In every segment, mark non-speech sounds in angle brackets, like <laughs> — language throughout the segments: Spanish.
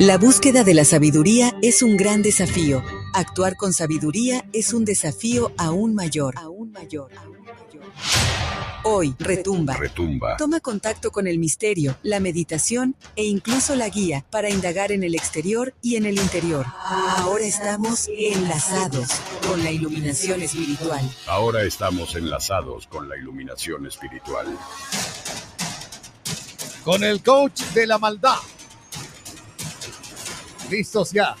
La búsqueda de la sabiduría es un gran desafío. Actuar con sabiduría es un desafío aún mayor. Aún mayor. Hoy, retumba. Retumba. Toma contacto con el misterio, la meditación e incluso la guía para indagar en el exterior y en el interior. Ahora estamos enlazados con la iluminación espiritual. Ahora estamos enlazados con la iluminación espiritual. Con el coach de la maldad. Listos ya.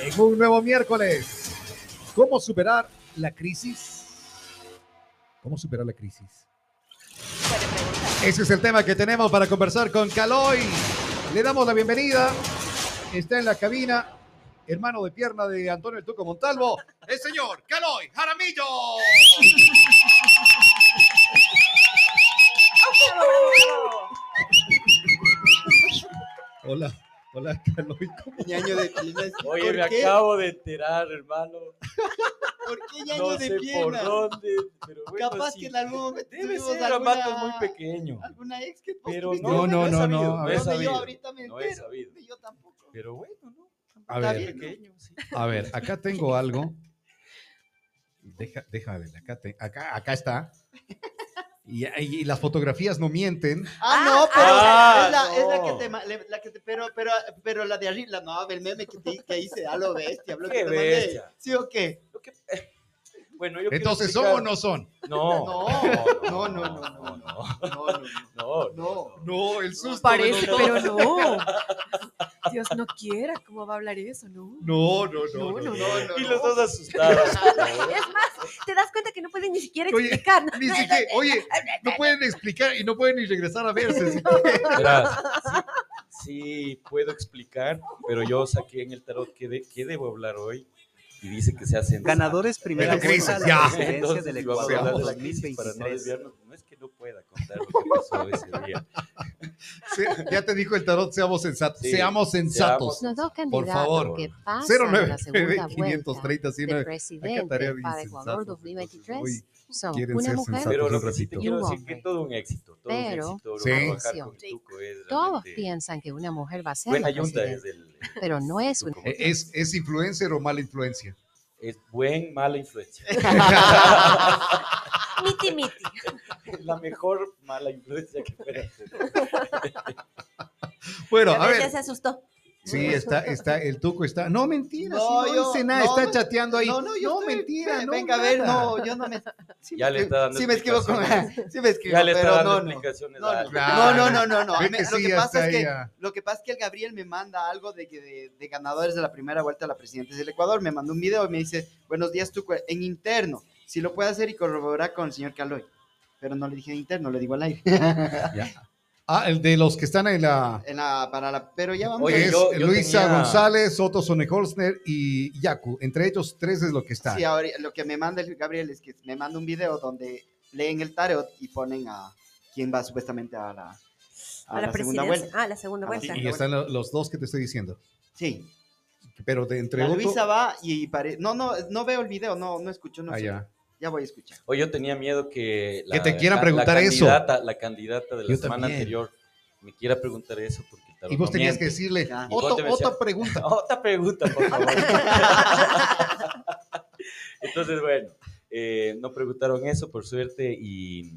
En un nuevo miércoles. ¿Cómo superar la crisis? ¿Cómo superar la crisis? Ese es el tema que tenemos para conversar con Caloy. Le damos la bienvenida. Está en la cabina, hermano de pierna de Antonio El Tuco Montalvo, el señor Caloy Jaramillo. <laughs> Hola, hola. <laughs> ¿cómo- ñaño de piernas. Oye, ¿Por me qué? acabo de enterar, hermano. ¿Por qué ñaño No de sé por piernas? dónde, pero bueno, Capaz sí. que en algún momento Debe ser alguna, muy pequeño. alguna ex que Pero no, No, he no, sabido, no, a no ver. he Donde yo sabido. ahorita me No he entero. sabido. Yo tampoco. Pero bueno, ¿no? A Está ver, bien, ¿no? Pequeño, sí. a ver, acá tengo algo. <laughs> Deja, deja ver, acá, te- acá, acá está. Y, y las fotografías no mienten. Ah, no, pero ah, es, la, es la que te, ma- le- la que te- pero, pero, pero la de arriba, la no, el meme que, te, que hice, a lo bestia, lo que te mandé. bestia. ¿Sí o qué? Lo que- eh, bueno, yo Entonces, ¿son o no son? No, No, no, no, no, no, no, no, No, no, no, no. No, el susto. Parece, pero no. <laughs> Dios no quiera, ¿cómo va a hablar eso? No. No, no, no. No, no, no, no. no, Y los dos asustados. <laughs> Es más, te das cuenta que no pueden ni siquiera Oye, explicar. ¿no? Ni siquiera, <laughs> oye, no pueden explicar y no pueden ni regresar a verse. Verás, sí, sí puedo explicar, pero yo saqué en el tarot qué, de- qué debo hablar hoy y dice que se hacen Ganadores primera ya. la presidencia Entonces, del si vamos a Ecuador de la crisis para no 2023. desviarnos, no es que no pueda contar lo que pasó ese día. Se- ya te dijo el tarot, seamos sensatos. Sí, seamos sensatos. seamos- Los dos Por favor. que pasan a la segunda 09 vuelta 530 de 109. presidente tarea para Ecuador 2023 Hoy son quieren una ser mujer sensatos. Pero lo un que sí te ratito. quiero Y un decir que hombre. todo un éxito, todo Pero- un éxito. Sí. trabajar con Sí. Tuco es Todos piensan que una mujer va a ser buena la yunta es presidenta, el, pero no es una. Eh, ¿Es, ¿Es influencer o mala influencia? Es buen, mala influencia. <laughs> Miti, miti. La mejor mala influencia que pueda ser. Bueno, a ver. se asustó. Sí, está, está, el tuco está. No, mentira, No, sí, no yo- dice nada, no, está chateando ahí. No, no, yo estoy- mentira, no. Venga, a ver, no, yo no me. <laughs> Sí Ya me le está dando Sí me escribo con. <laughs> Sí me escribo, Ya le está pero dando no, no. explicaciones. No, no, no, no, no, lo, que ya pasa es que, lo que pasa es que el Gabriel me manda algo de, que de, de ganadores de la primera vuelta a la presidencia del Ecuador. Me mandó un video y me dice, buenos días, tú en interno. Si lo puede hacer y corroborar con el señor Caloy. Pero no le dije en interno, le digo al aire. <laughs> Ah, el de los que están en la. En la, para la, pero ya vamos. Oye, es yo- yo Luisa tenía- González, Otto Sonneholzner y Yaku. Entre ellos tres es lo que está. Sí, ahora lo que me manda el Gabriel es que me manda un video donde leen el tarot y ponen a quién va supuestamente a la, a A la, la segunda presidencia. vuelta. Ah, la segunda A la vuelta. y están lo- los dos que te estoy diciendo. Sí. Pero de entre La Otto. Luisa va y pare... No, no, no veo el video, no, no escucho, no Ah, sé. ya. Ya voy a escuchar. Oye, yo tenía miedo que Que te quieran la- preguntar la eso. candidata- La candidata de la Yo semana también. anterior me quiera preguntar eso porque el tarot Y vos no tenías que miente. decirle. Y Otto, ponte me decía- pregunta. <laughs> Otra pregunta, por favor. <laughs> Entonces, bueno, eh, no preguntaron eso, por suerte. Y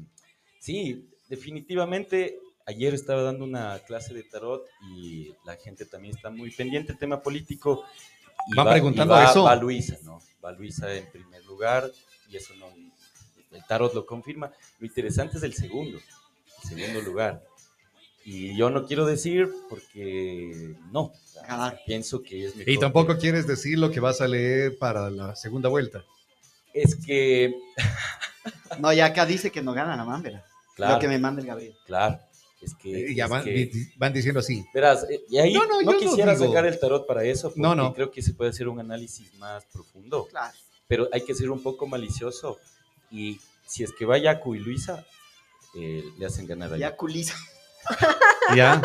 sí, definitivamente, ayer estaba dando una clase de tarot y la gente también está muy pendiente del tema político. Y Van va- y preguntando va- eso. Va Luisa, ¿no? Va Luisa en primer lugar y eso no. El tarot lo confirma. Lo interesante es el segundo, el segundo lugar. Y yo no quiero decir porque no. Pienso que es mejor. Y que- tampoco quieres decir lo que vas a leer para la segunda vuelta. Es que, <laughs> No, ya acá dice que no gana la mambera. claro, Lo que me manda el Gabriel. claro, es que, Eh, ya es van, que- van diciendo así. verás, eh, y ahí No, no, no, yo no quisiera digo- sacar el tarot para eso, porque No, no. creo que se puede hacer un análisis más profundo, Claro. Pero hay que ser un poco malicioso y si es que va Yaku y Luisa, eh, le hacen ganar a Ya Yaku. culiza. <laughs> Ya,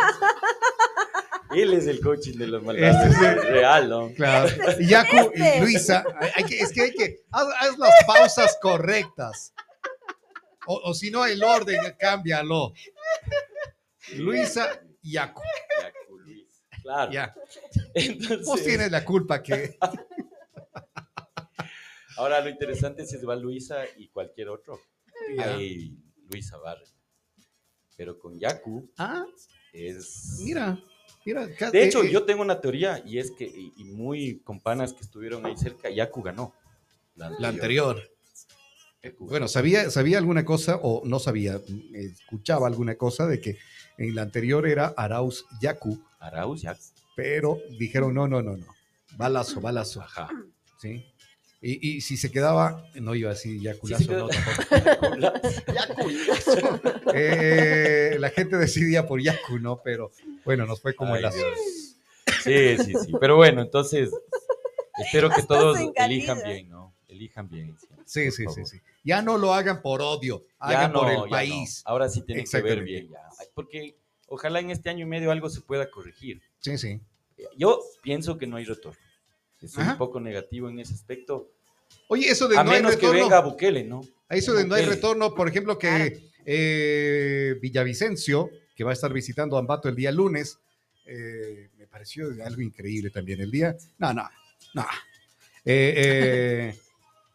Él es el coaching de los Este malvados, es el- real, ¿no? claro. <laughs> Y Yaku Este. y Luisa, hay que, es que hay que, haz, haz las pausas correctas. O, o si no, el orden, cámbialo. Luisa y Yaku. Yaku, Luisa. Claro. Ya. <laughs> Entonces, Vos tienes la culpa que. Ahora lo interesante es si va Luisa y cualquier otro. Ya. Ahí Luisa barre. Pero con Yaku Ah, es... mira. Mira. De hecho, eh, eh, yo tengo una teoría y es que, y, y muy con panas que estuvieron ahí cerca, Yaku ganó. La anterior. Bueno, sabía, sabía alguna cosa, o no sabía, escuchaba alguna cosa de que en la anterior era Arauz Yaku. Arauz, Yaku. pero dijeron no, no, no, no. Balazo, balazo. Ajá. ¿Sí? Y, y si se quedaba, no iba así, sí, no, tampoco. <laughs> Eh, la gente decidía por Yaku, ¿no? Pero bueno, nos fue como Ay. Dios. Sí, sí, sí. Pero bueno, entonces espero que Hasta todos elijan bien, ¿no? Elijan bien. Sí, sí, sí, sí. Ya no lo hagan por odio, Ya hagan por el ya no. país. Ahora sí tienen que ver bien ya. Porque ojalá en este año y medio algo se pueda corregir. Sí, sí. Yo pienso que no hay retorno. Soy Ajá. un poco negativo en ese aspecto. Oye, eso de A no hay menos que retorno. venga Bukele, ¿no? A eso de no hay retorno, por ejemplo, que eh, Villavicencio, que va a estar visitando Ambato el día lunes, eh, me pareció algo increíble también. El día, no, no, no. Eh, eh,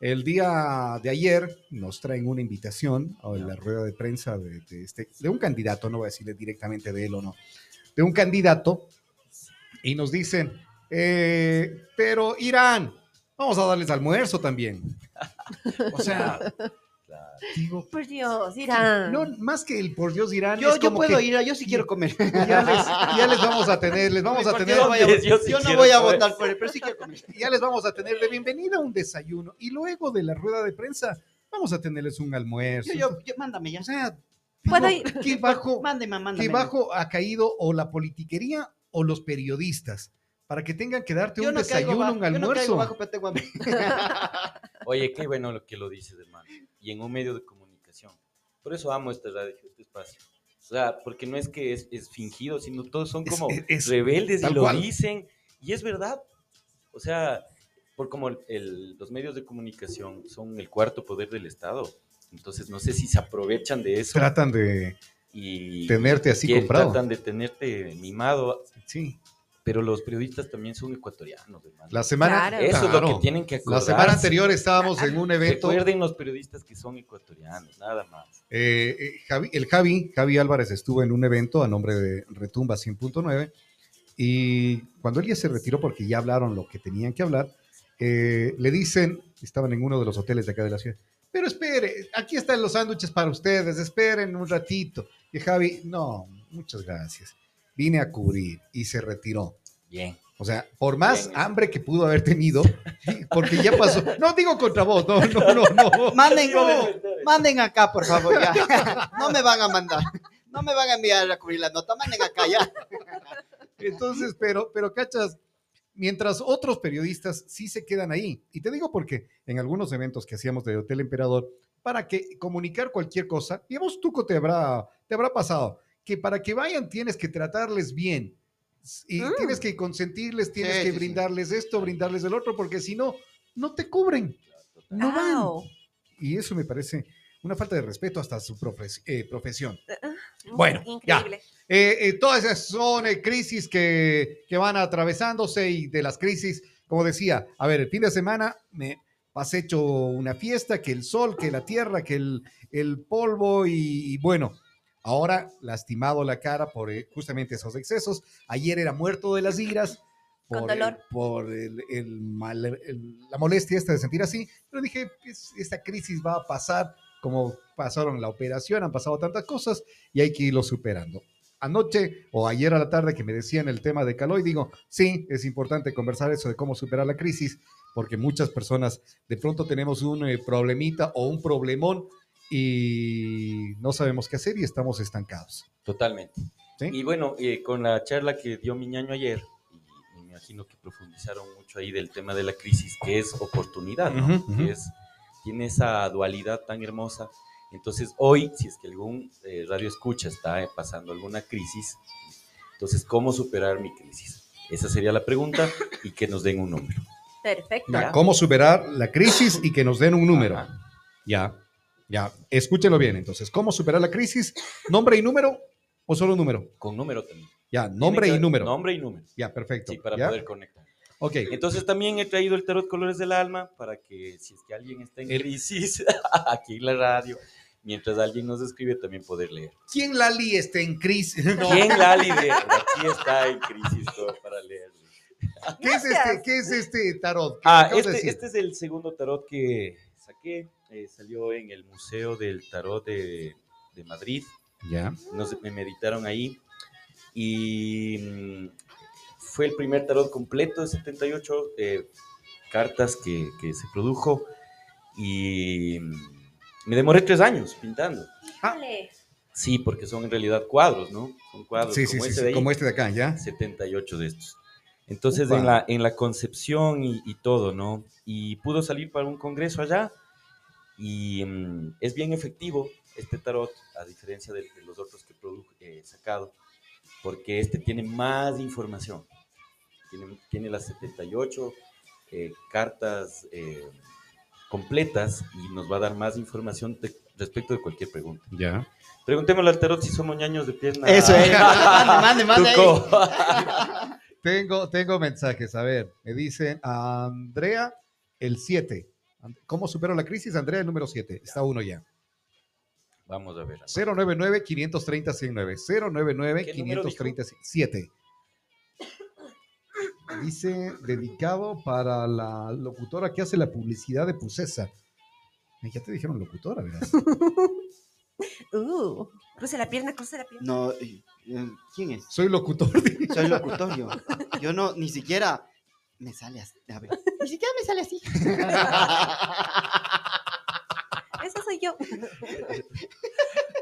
el día de ayer nos traen una invitación a la rueda de prensa de, de este, de un candidato, no voy a decirle directamente de él o no, de un candidato, y nos dicen, eh, pero Irán, vamos a darles almuerzo también. O sea, <laughs> digo, Por Dios, Irán. no, más que el por Dios Irán. Yo, es yo puedo que ir, yo sí quiero comer. <laughs> Ya les, ya les vamos a tener, les vamos a tener, yo no voy a, Yo sí yo no quiero voy a comer. votar por él, pero sí quiero comer. <laughs> ya les vamos a tener de bienvenida un desayuno y luego de la rueda de prensa vamos a tenerles un almuerzo. Yo, yo, yo- mándame ya. o sea, ¿Puedo digo, ir? qué bajo, Mándeme, mándame. qué bajo ha caído o la politiquería o los periodistas para que tengan que darte Yo un no caigo desayuno, bajo, un Yo no caigo almuerzo. bajo. <laughs> Oye, qué bueno lo que lo dices, hermano. Y en un medio de comunicación. Por eso amo esta radio, este espacio. O sea, porque no es que es, es fingido, sino todos son como es- es rebeldes y lo cual. dicen. Y es verdad. O sea, por como el- el- los medios de comunicación son el cuarto poder del Estado. Entonces, no sé si se aprovechan de eso Tratan de y tenerte así comprado. tratan de tenerte mimado. Sí. Pero los periodistas también son ecuatorianos, hermano. La semana, Claro. Eso es claro. lo que tienen que La acordarse. semana anterior estábamos en un evento. Recuerden los periodistas que son ecuatorianos, nada más. Eh, eh, Javi- el Javi, Javi Álvarez estuvo en un evento a nombre de Retumba 100.9 y cuando él ya se retiró porque ya hablaron lo que tenían que hablar, eh, le dicen, estaban en uno de los hoteles de acá de la ciudad, pero espere, aquí están los sándwiches para ustedes, esperen un ratito. Y Javi, no, muchas gracias. Vine a cubrir y se retiró. Bien. O sea, por más Bien. hambre que pudo haber tenido, porque ya pasó. No digo contra vos, no, no, no, no. Manden, No. manden acá, por favor, ya. <laughs> No me van a mandar. No me van a enviar a cubrir la nota. Manden acá ya. Entonces, pero, pero cachas, mientras otros periodistas sí se quedan ahí. Y te digo porque en algunos eventos que hacíamos de Hotel Emperador, para que comunicar cualquier cosa, vos, Tuco, te habrá, te habrá pasado, que para que vayan tienes que tratarles bien. Y Mm. tienes que consentirles, tienes Sí, que sí, sí. brindarles esto, brindarles el otro, porque si no, no te cubren. No van. Au. Y eso me parece una falta de respeto hasta su profes- eh, profesión. Mm, Bueno, ya. Increíble. Eh, eh, todas esas son eh, crisis que, que van atravesándose y de las crisis, como decía, a ver, el fin de semana me pasé hecho una fiesta, que el sol, que la tierra, que el, el polvo y, y bueno, ahora lastimado la cara por eh, justamente esos excesos. Ayer era muerto de las iras. Con Por, el- dolor. por el- el mal- la molestia esta de sentir así, pero dije, pues, esta crisis va a pasar como pasaron la operación, han pasado tantas cosas y hay que irlo superando anoche o ayer a la tarde que me decían el tema de Caloi, digo, sí, es importante conversar eso de cómo superar la crisis, porque muchas personas de pronto tenemos un eh, problemita o un problemón y no sabemos qué hacer y estamos estancados. Totalmente. ¿sí? Y bueno, eh, con la charla que dio mi ñaño ayer, y me imagino que profundizaron mucho ahí del tema de la crisis, que es oportunidad, ¿no? Ujú, ujú. Que es, tiene esa dualidad tan hermosa. Entonces, hoy, si es que algún eh, radio escucha está eh, pasando alguna crisis, entonces, ¿cómo superar mi crisis? Esa sería la pregunta y que nos den un número. Perfecto. Ya, ¿Cómo superar la crisis y que nos den un número? Ajá. Ya, ya, escúchenlo bien entonces. ¿Cómo superar la crisis? ¿Nombre y número o solo número? Con número también. Ya, nombre y número. Nombre y número. Ya, perfecto. Sí, para ¿Ya? poder conectar. Ok. Entonces también he traído el tarot Colores del Alma para que si es que alguien está en El- crisis <laughs> aquí en la radio, mientras alguien nos escribe también poder leer. ¿Quién Lali está en crisis? <laughs> No. ¿Quién Lali de aquí está en crisis todo para leer? ¿Qué es este, qué es este tarot? ¿Qué Ah, este, este es el segundo tarot que saqué. Eh, salió en el Museo del Tarot de, de Madrid. Ya. Nos, me meditaron ahí. Y mm, fue el primer tarot completo de 78 eh, cartas que, que se produjo. Y mm, me demoré tres años pintando. Dale. Sí, porque son en realidad cuadros, ¿no? Son cuadros Sí, sí, como sí, ese sí, de ahí. como este de acá, ¿ya? 78 de estos. Entonces, en la, en la concepción y, y todo, ¿no? Y pudo salir para un congreso allá y mm, es bien efectivo este tarot, a diferencia de, de los otros que he sacado, porque este tiene más información. Tiene, tiene las 78 eh, cartas eh, completas y nos va a dar más información de- respecto de cualquier pregunta. Ya. Preguntémosle al tarot si somos ñaños de pierna. Eso es. <laughs> Mande, mande, mande. Tengo, tengo mensajes. A ver, me dicen Andrea, el 7. ¿Cómo supero la crisis? Andrea, el número 7. Está uno ya. Vamos a ver. 099-530-109. ¿Qué número 099-530-7. Dice, dedicado para la locutora que hace la publicidad de Pucesa. Ya te dijeron locutora, ¿verdad? <laughs> Uh, cruce la pierna, cruce la pierna. No, eh, eh, ¿quién es? Soy locutor. <laughs> Soy locutorio. Yo no, ni siquiera me sale. A ver, ni siquiera me sale así. <laughs> Esa soy yo.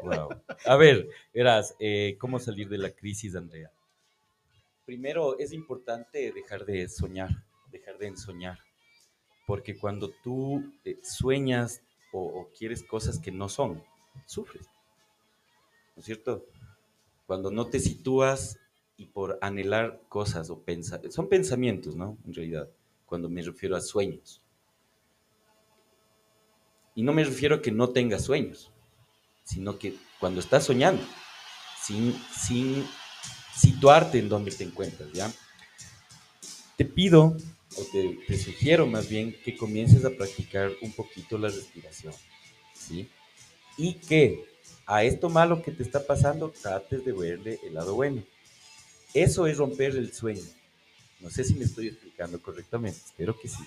Wow. A ver, verás, eh, ¿cómo salir de la crisis, Andrea? Primero, es importante dejar de soñar, dejar de ensoñar. Porque cuando tú eh, sueñas o, o quieres cosas que no son, sufres. ¿No es cierto? Cuando no te sitúas y por anhelar cosas o pensar, son pensamientos, ¿no? En realidad, cuando me refiero a sueños. Y no me refiero a que no tengas sueños, sino que cuando estás soñando, sin, sin situarte en donde te encuentras, ¿ya? Te pido, o te, te sugiero más bien, que comiences a practicar un poquito la respiración, ¿sí? Y que a esto malo que te está pasando, trates de verle el lado bueno. Eso es romper el sueño. No sé si me estoy explicando correctamente, espero que sí.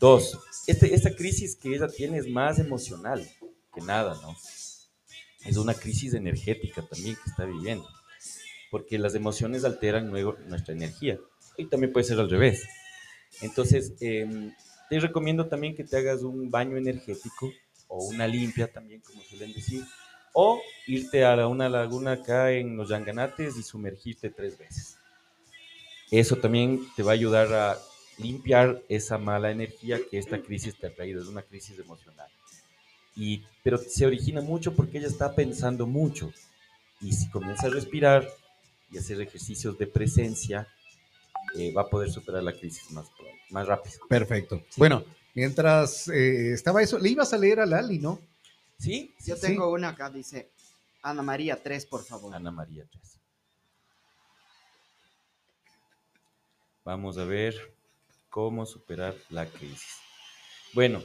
Dos, este, esta crisis que ella tiene es más emocional que nada, ¿no? Es una crisis energética también que está viviendo, porque las emociones alteran luego nuestra energía y también puede ser al revés. Entonces, em, te recomiendo también que te hagas un baño energético o una limpia también, como suelen decir, o irte a una laguna acá en los Yanganates y sumergirte tres veces. Eso también te va a ayudar a limpiar esa mala energía que esta crisis te ha traído, es una crisis emocional. Y, pero se origina mucho porque ella está pensando mucho. Y si comienza a respirar y hacer ejercicios de presencia, eh, va a poder superar la crisis más, más rápido. Perfecto. Bueno, mientras eh, estaba eso, le ibas a leer a Lali, ¿no? ¿Sí? Yo Sí. tengo una acá, dice Ana María 3, por favor. Ana María 3. Vamos a ver cómo superar la crisis. Bueno,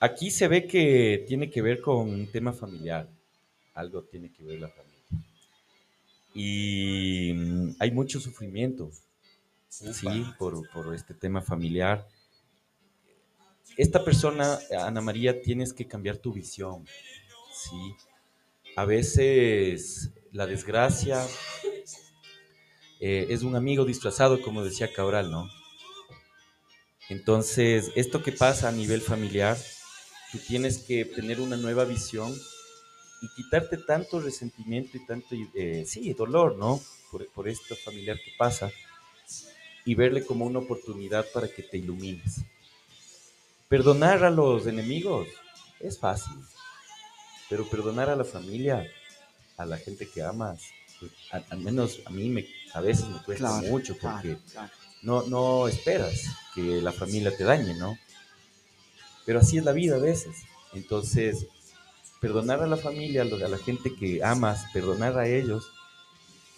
aquí se ve que tiene que ver con un tema familiar. Algo tiene que ver la familia. Y mm, hay mucho sufrimiento, sí, por, por este tema familiar. Esta persona, Ana María, tienes que cambiar tu visión, sí. A veces la desgracia eh, es un amigo disfrazado, como decía Cabral, ¿no? Entonces, esto que pasa a nivel familiar, tú tienes que tener una nueva visión y quitarte tanto resentimiento y tanto, eh, sí, dolor, ¿no? Por, por esto familiar que pasa y verle como una oportunidad para que te ilumines. Perdonar a los enemigos es fácil, pero perdonar a la familia, a la gente que amas, pues, a- al menos a mí me, a veces me cuesta Claro, mucho porque claro. no, no esperas que la familia te dañe, ¿no? Pero así es la vida a veces. Entonces, perdonar a la familia, a la gente que amas, perdonar a ellos,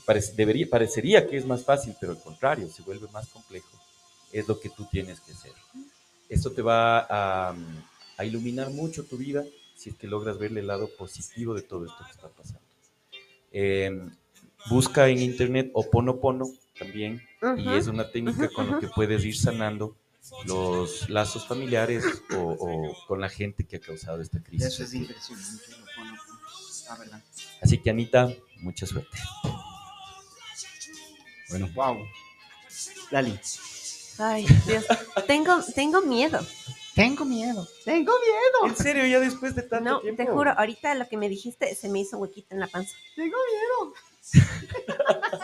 parec- debería, parecería que es más fácil, pero al contrario, se vuelve más complejo. Es lo que tú tienes que hacer. Esto te va a, a iluminar mucho tu vida si es que logras verle el lado positivo de todo esto que está pasando. Eh, busca en internet Oponopono también, y es una técnica con la que puedes ir sanando los lazos familiares o, o con la gente que ha causado esta crisis. Eso es impresionante. verdad. Así que Anita, mucha suerte. Bueno, Wow. Lali. Ay, Dios. Tengo, tengo miedo. Tengo miedo. Tengo miedo. ¿En serio? ¿Ya después de tanto No, tiempo? te juro, ahorita lo que me dijiste se me hizo huequito en la panza. Tengo miedo. <laughs>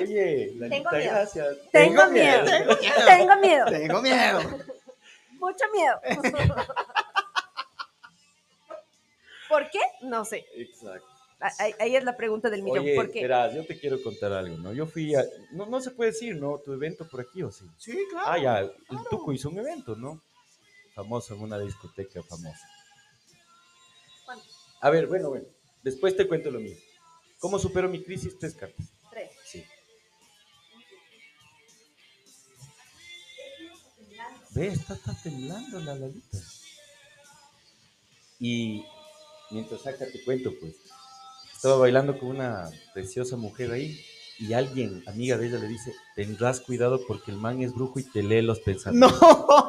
Oye, Lalita, Tengo miedo. gracias. Tengo miedo. Tengo miedo. Tengo miedo. Mucho miedo. <laughs> ¿Por qué? No sé. Exacto. Ah, Ahí, ahí es la pregunta del millón. Oye, ¿Por qué? verás, yo te quiero contar algo, ¿no? Yo fui a... No, no se puede decir, ¿no? Tu evento por aquí, ¿o sí? Sí, claro. Ah, ya, el Tuco hizo un evento, ¿no? Famoso en una discoteca famosa. ¿Cuándo? A ver, bueno, bueno. Después te cuento lo mío. ¿Cómo supero mi crisis? Tres cartas. Tres. Sí. Ve, está, está temblando la lalita. Y mientras saca te cuento, pues, estaba bailando con una preciosa mujer ahí y alguien, amiga de ella, le dice, tendrás cuidado porque el man es brujo y te lee los pensamientos. No.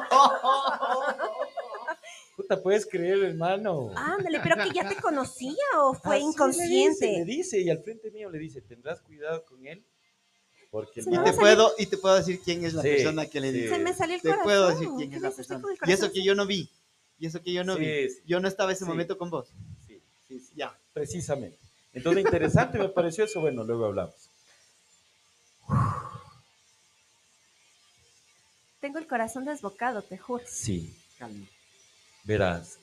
Puta, ¿puedes creer, hermano? Ándale, pero que ya te conocía o fue Así Le inconsciente. dice, le dice, y al frente mío le dice, tendrás cuidado con él porque el Y man te puedo, y te puedo decir quién es la Sí, persona que le dice. Se me salió el Te corazón. puedo decir quién ¿Qué es la persona. Y eso que yo no vi. Y eso que yo no Sí, vi. sí. Yo no estaba ese Sí. momento con vos. Sí, sí, sí. Ya. Precisamente. Entonces, interesante me pareció eso. Bueno, luego hablamos. Tengo el corazón desbocado, te juro. Sí, Calma. verás.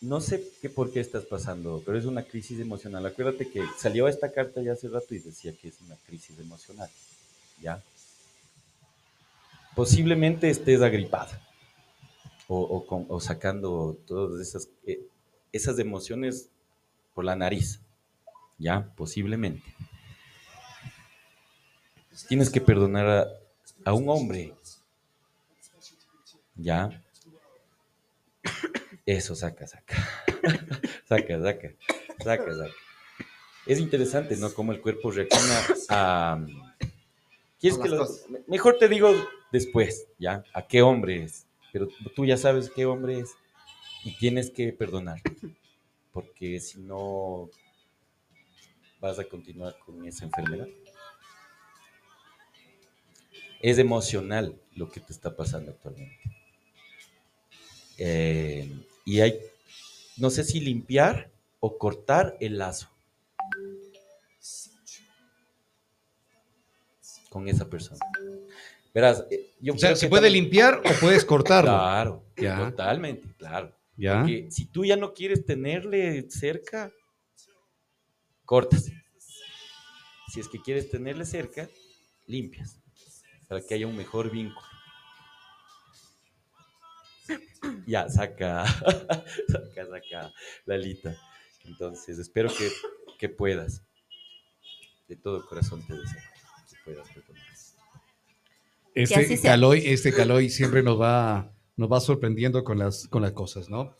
No sé qué por qué estás pasando, pero es una crisis emocional. Acuérdate que salió esta carta ya hace rato y decía que es una crisis emocional. ¿Ya? Posiblemente estés agripada o, o con- o sacando todas esas, eh, esas emociones por la nariz. ¿Ya? Posiblemente. Tienes que perdonar a, a un hombre. ¿Ya? Eso, saca, saca. <laughs> saca, saca. Saca, saca. Es interesante, ¿no? Cómo el cuerpo reacciona a... ¿Quieres A que las lo- cosas. Mejor te digo después, ¿ya? ¿A qué hombre es? Pero tú ya sabes qué hombre es y tienes que perdonar. Porque si no, vas a continuar con esa enfermedad. Es emocional lo que te está pasando actualmente. Eh, y hay, no sé si limpiar o cortar el lazo con esa persona. Verás, eh, yo o sea, ¿se puede también- limpiar o puedes cortarlo? Claro, Ya. totalmente, claro. ¿Ya? Porque si tú ya no quieres tenerle cerca, cortas. Si es que quieres tenerle cerca, limpias. Para que haya un mejor vínculo. Ya, saca, <laughs> saca, saca, Lalita. Entonces, espero que, que puedas. De todo corazón te deseo que puedas perdonar. Este. Caloy, este Caloy siempre nos va, nos va sorprendiendo con las, con las cosas, ¿no?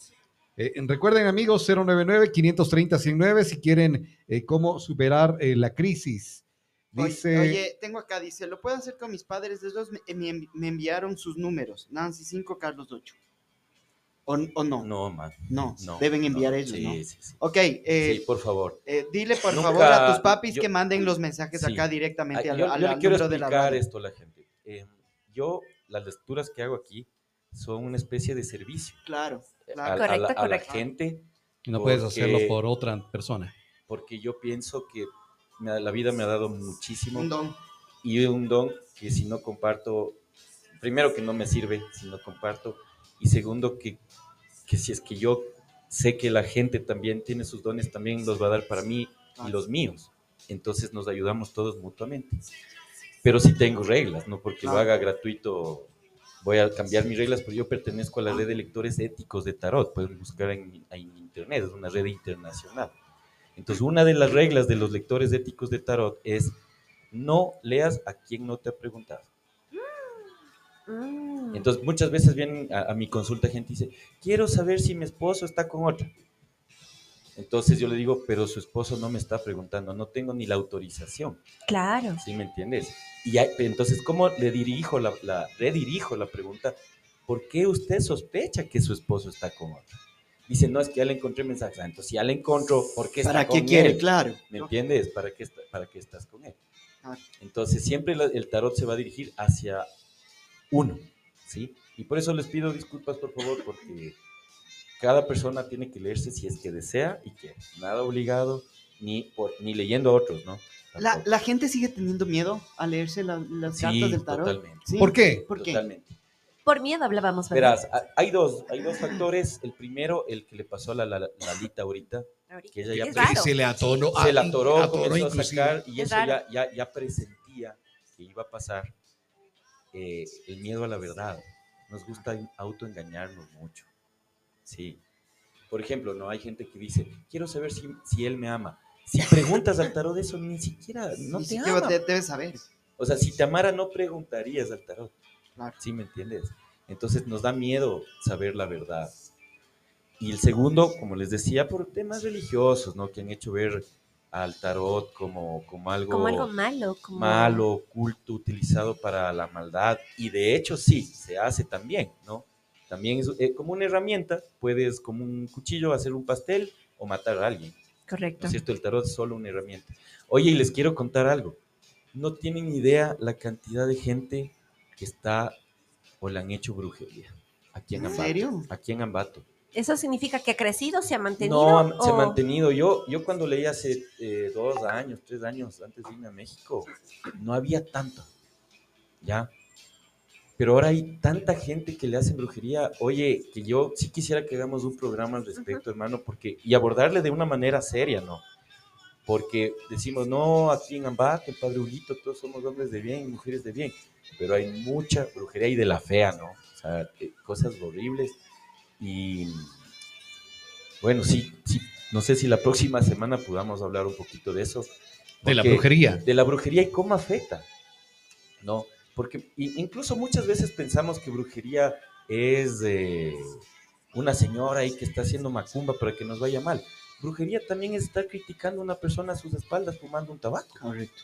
Eh, recuerden, amigos, 099-530-109 si quieren eh, cómo superar eh, la crisis. Oye, Dice, Oye, tengo acá, dice, lo puedo hacer con mis padres. Los dos me, me- me enviaron sus números. Nancy 5, Carlos 8. ¿O, o no? No, man. No, No, deben enviar no. ellos, Sí, ¿no? sí, sí. Ok, eh, sí, por favor. eh, dile por Nunca- favor a tus papis yo- que manden los mensajes Sí. acá directamente Ah, al, yo, al- yo le al quiero número de la esto a la gente. Eh, yo, las lecturas que hago aquí son una especie de servicio Claro, a, claro. a la- Correcto, a la correcto. gente no puedes porque- hacerlo por otra persona. porque yo pienso que me la vida me ha dado muchísimo Un don. y un don que si no comparto, primero que no me sirve si no comparto y segundo que, que si es que yo sé que la gente también tiene sus dones, también los va a dar para mí y los míos. Entonces nos ayudamos todos mutuamente. Pero sí tengo reglas, no porque lo Claro. haga gratuito voy a cambiar mis reglas, pero yo pertenezco a la red de lectores éticos de tarot. Pueden buscar en, en internet, es una red internacional. Entonces, una de las reglas de los lectores éticos de tarot es no leas a quien no te ha preguntado. Mm. Entonces, muchas veces vienen a, a mi consulta gente y dice, quiero saber si mi esposo está con otra. Entonces yo le digo, pero su esposo no me está preguntando, no tengo ni la autorización, Claro. ¿sí me entiendes? Y hay- entonces, ¿cómo le dirijo la, la- redirijo la pregunta? ¿Por qué usted sospecha que su esposo está con otra? Dice, no, es que ya le encontré mensajes. Ah, entonces ya le encontró, ¿por qué está ¿Para con qué quiere? él? Claro. ¿Me entiendes? ¿Para qué, está- para qué estás con él? Ah. Entonces, siempre la- el tarot se va a dirigir hacia uno, ¿sí? Y por eso les pido disculpas, por favor, porque cada persona tiene que leerse si es que desea y quiere. Nada obligado, ni, por, ni leyendo a otros, ¿no? La, la gente sigue teniendo miedo a leerse la- las Sí, cartas del tarot. totalmente. Sí. ¿Por qué? ¿Por qué? Totalmente. Por miedo hablábamos, ¿verdad? Verás, ha- hay dos, hay dos factores. El primero, el que le pasó a la, la, la Lalita ahorita, Ahorita. que ella ya se le atoró, se la ah, atoró, atoró comenzó a sacar y Es eso ya, ya, ya presentía que iba a pasar eh, el miedo a la verdad. Nos gusta autoengañarnos mucho. Sí. Por ejemplo, no hay gente que dice, quiero saber si, si él me ama. Si preguntas al tarot eso, ni siquiera, no Ni te siquiera ama. te- debes saber. O sea, si te amara, no preguntarías al tarot. Claro. ¿Sí me entiendes? Entonces nos da miedo saber la verdad. Y el segundo, como les decía, por temas religiosos, ¿no? Que han hecho ver al tarot como, como algo, Como algo malo. Como... malo, oculto, utilizado para la maldad. Y de hecho sí, se hace también, ¿no? También es eh, como una herramienta, puedes como un cuchillo hacer un pastel o matar a alguien. ¿no Correcto. es cierto? El tarot es solo una herramienta. Oye, y les quiero contar algo. No tienen idea la cantidad de gente que está o le han hecho brujería. Aquí en ¿En Ambato. serio? Aquí en Ambato. ¿Eso significa que ha crecido, se ha mantenido? No, se ha mantenido. Yo, yo cuando leí hace eh, dos años, tres años antes de irme a México, no había tanto. ¿Ya? Pero ahora hay tanta gente que le hacen brujería. Oye, que yo sí quisiera que hagamos un programa al respecto, hermano, porque y abordarle de una manera seria, ¿no? Porque decimos, no, aquí en Ambato, el Padre Ulito, todos somos hombres de bien y mujeres de bien. Pero hay mucha brujería y de la fea, ¿no? O sea, eh, cosas horribles. Y bueno, sí, sí, no sé si la próxima semana podamos hablar un poquito de eso. De la brujería. De la brujería y cómo afecta, ¿no? Porque incluso muchas veces pensamos que brujería es eh, una señora ahí que está haciendo macumba para que nos vaya mal. Brujería también es estar criticando a una persona a sus espaldas fumando un tabaco. Correcto.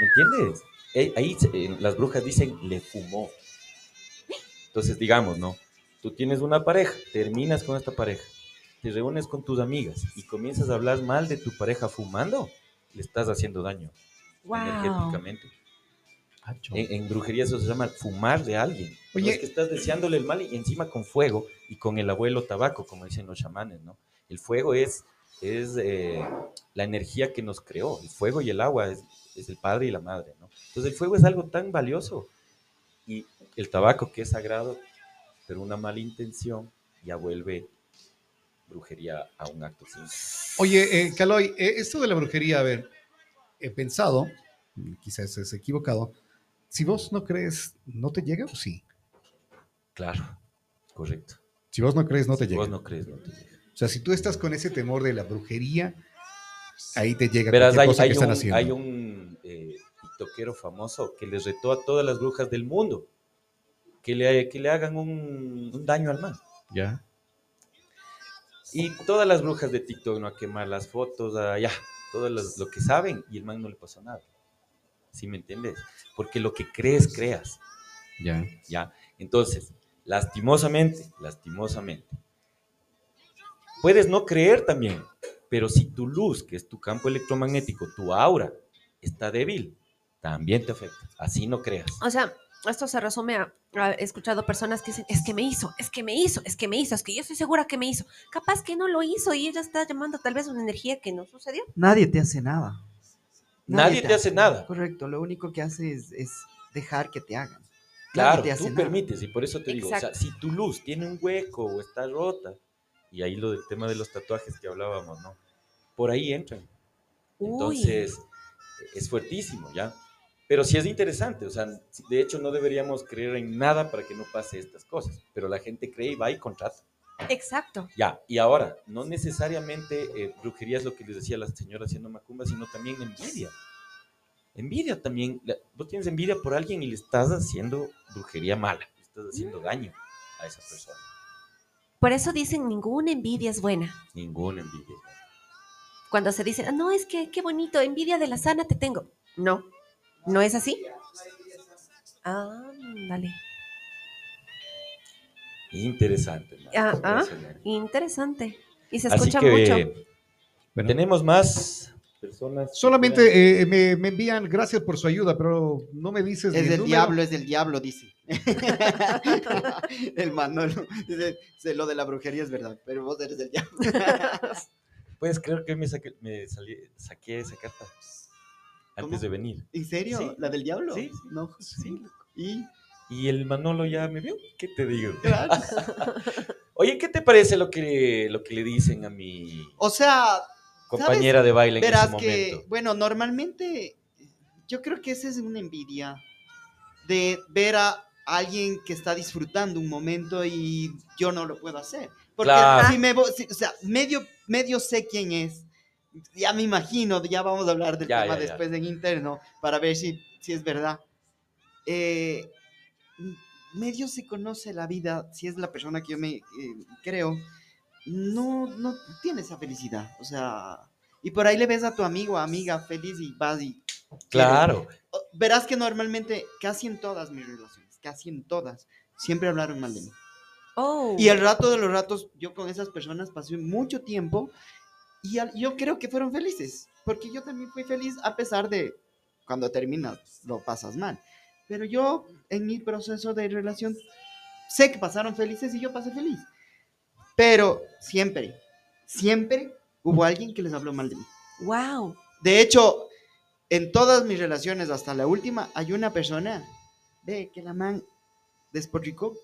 ¿Me entiendes? Eh, Ahí eh, las brujas dicen, le fumó. Entonces, digamos, ¿no? Tú tienes una pareja, terminas con esta pareja, te reúnes con tus amigas y comienzas a hablar mal de tu pareja fumando, le estás haciendo daño Wow. energéticamente. En, en brujería eso se llama fumar de alguien. Oye. No es que estás deseándole el mal y encima con fuego y con el abuelo tabaco, como dicen los chamanes, ¿no? El fuego es, es eh, la energía que nos creó. El fuego y el agua es, es el padre y la madre, ¿no? Entonces el fuego es algo tan valioso. Y el tabaco que es sagrado, pero una mala intención ya vuelve brujería a un acto sin. Oye, eh, Caloy, eh, esto de la brujería, a ver, he pensado, quizás es equivocado, si vos no crees, ¿no te llega o sí? Claro, correcto. Si vos no crees, no te Si llega. vos no crees, no te llega. O sea, si tú estás con ese temor de la brujería, ahí te llega Verás, hay, cosa hay que están un, haciendo. hay un eh, tiktokero famoso que les retó a todas las brujas del mundo que le, que le hagan un, un daño al man. ¿Ya? Y todas las brujas de TikTok, ¿no? A quemar las fotos, a ya, todo las- lo que saben, y el man no le pasó nada. ¿Sí me entiendes? Porque lo que crees, creas. Ya. ¿ya? Entonces, lastimosamente, lastimosamente, puedes no creer también, pero si tu luz, que es tu campo electromagnético, tu aura, está débil, también te afecta. Así no creas. O sea, esto se resume a, a- he escuchado personas que dicen, es que me hizo, es que me hizo, es que me hizo, es que yo estoy segura que me hizo. Capaz que no lo hizo y ella está llamando tal vez una energía que no sucedió. Nadie te hace nada. Nadie te hace nada. Correcto. Lo único que hace es, es dejar que te hagan. Nadie Claro, te hace tú nada. permites, y por eso te digo, o sea, si tu luz tiene un hueco o está rota, y ahí lo del tema de los tatuajes que hablábamos, ¿no? Por ahí entran. Uy. Entonces, es fuertísimo, ¿ya? Pero sí es interesante, o sea, de hecho no deberíamos creer en nada para que no pase estas cosas, pero la gente cree y va y contrata. Exacto. Ya, y ahora, no necesariamente eh, brujería es lo que les decía la señora haciendo macumba, sino también envidia. Envidia también. la- vos tienes envidia por alguien y le estás haciendo brujería mala, le estás haciendo daño a esa persona. Por eso dicen ninguna envidia es buena. Ninguna envidia. Cuando se dice, "Ah, no, es que qué bonito, envidia de la sana te tengo. No, ¿no es así? Ah, dale. Interesante. Ah, ah, Impresionante. interesante. Y se Así escucha que mucho. Bueno, tenemos más personas. solamente eh, me, me envían gracias por su ayuda, pero no me dices. Es el del diablo, es del diablo, dice. <laughs> el Manolo. Dice, "Sí, lo de la brujería es verdad, pero vos eres del diablo. <laughs> Puedes creer que me, saqué, me salí- saqué esa carta antes ¿Cómo? de venir. ¿En serio? Sí. ¿La del diablo? Sí, sí. No, Sí. Y, Y el Manolo ya me vio. ¿Qué te digo? <laughs> Oye, ¿qué te parece lo que, lo que le dicen a mi O sea, compañera de baile en verás ese que, momento? bueno, normalmente yo creo que esa es una envidia de ver a alguien que está disfrutando un momento y yo no lo puedo hacer. Porque Claro. si me vo- si- o sea, medio, medio sé quién es. Ya me imagino, ya vamos a hablar del Ya, tema ya, ya. después en interno para ver si, si es verdad. Eh, medio se conoce la vida, si es la persona que yo me eh, creo, no, no tiene esa felicidad. O sea, y por ahí le ves a tu amigo o amiga feliz y vas y... Claro. Verás que normalmente, casi en todas mis relaciones, casi en todas, siempre hablaron mal de mí. Oh. Y el rato de los ratos, yo con esas personas pasé mucho tiempo y al- yo creo que fueron felices, porque yo también fui feliz a pesar de cuando terminas lo pasas mal. Pero yo en mi proceso de relación sé que pasaron felices y yo pasé feliz. Pero siempre, siempre hubo alguien que les habló mal de mí. Wow. De hecho, en todas mis relaciones, hasta la última, hay una persona, ve que la man despotricó,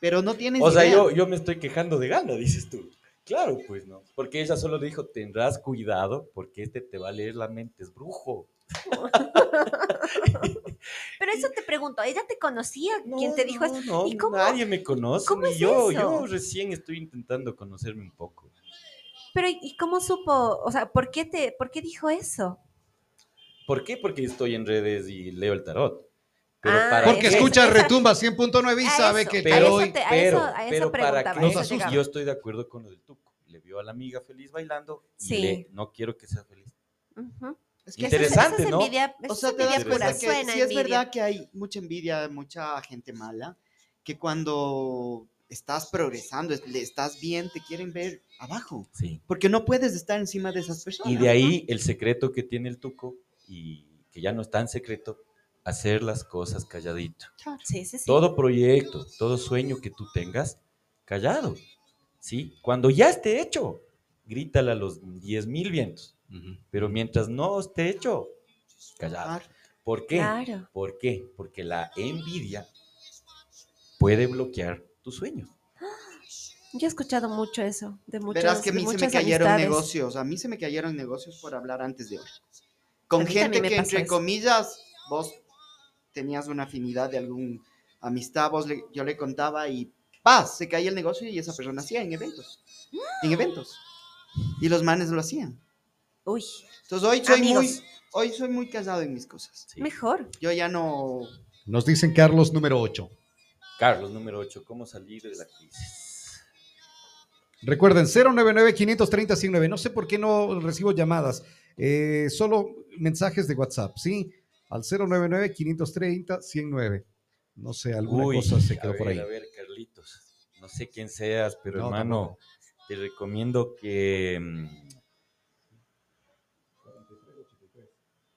pero no tienes O sea, idea. yo, yo me estoy quejando de gana, dices tú. Claro, pues no. Porque ella solo dijo, tendrás cuidado porque este te va a leer la mente, es brujo. <laughs> Pero eso te pregunto, ¿ella te conocía? ¿Quién te dijo eso? No, ¿Y cómo- nadie me conoce. cómo ni es yo, eso? yo recién estoy intentando conocerme un poco. Pero ¿y cómo supo? O sea, ¿por qué te, por qué dijo eso? ¿Por qué? Porque estoy en redes y leo el tarot. Pero Ah, para Porque escucha esa- Retumba 100.9 y sabe eso, que te pero, eso doy. te- a pero, eso- a eso pero para eso llegaba. yo estoy de acuerdo con lo del tuco. Le vio a la amiga feliz bailando y Sí. le- no quiero que sea feliz. Ujú. Es que Interesante, eso es ¿no? O sea, te das envidia pura, cuenta que suena sí es envidia. verdad que hay mucha envidia, mucha gente mala, que cuando estás progresando, estás bien, te quieren ver abajo, Sí. porque no puedes estar encima de esas personas. Y de ahí el secreto que tiene el tuco y que ya no es tan secreto, hacer las cosas calladito. Claro. Sí, sí, sí. Todo proyecto, todo sueño que tú tengas, callado. ¿Sí? Cuando ya esté hecho, grítale a los 10 vientos. Pero mientras no esté hecho, callado. ¿Por qué? Claro. ¿Por qué? Porque la envidia puede bloquear tus sueños. Yo he escuchado mucho eso, de muchos Verás que a mí se me muchas cayeron amistades. negocios, a mí se me cayeron negocios por hablar antes de hoy. Con gente que entre eso. comillas, vos tenías una afinidad de algún amistad, vos le- yo le contaba y paz, se caía el negocio y esa persona hacía en eventos. En eventos. Y los manes lo hacían. Uy, Entonces hoy soy muy Amigos. hoy soy muy casado en mis cosas. Sí. mejor. Yo ya no Nos dicen Carlos número 8. Carlos, número 8, ¿cómo salir de la crisis? Recuerden, 099-530-109. No sé por qué no recibo llamadas. Eh, solo mensajes de WhatsApp, ¿sí? Al 099-530-109. No sé, alguna Uy, cosa se quedó por ver, ahí. A ver, Carlitos, no sé quién seas, pero No, hermano, te recomiendo que... mm,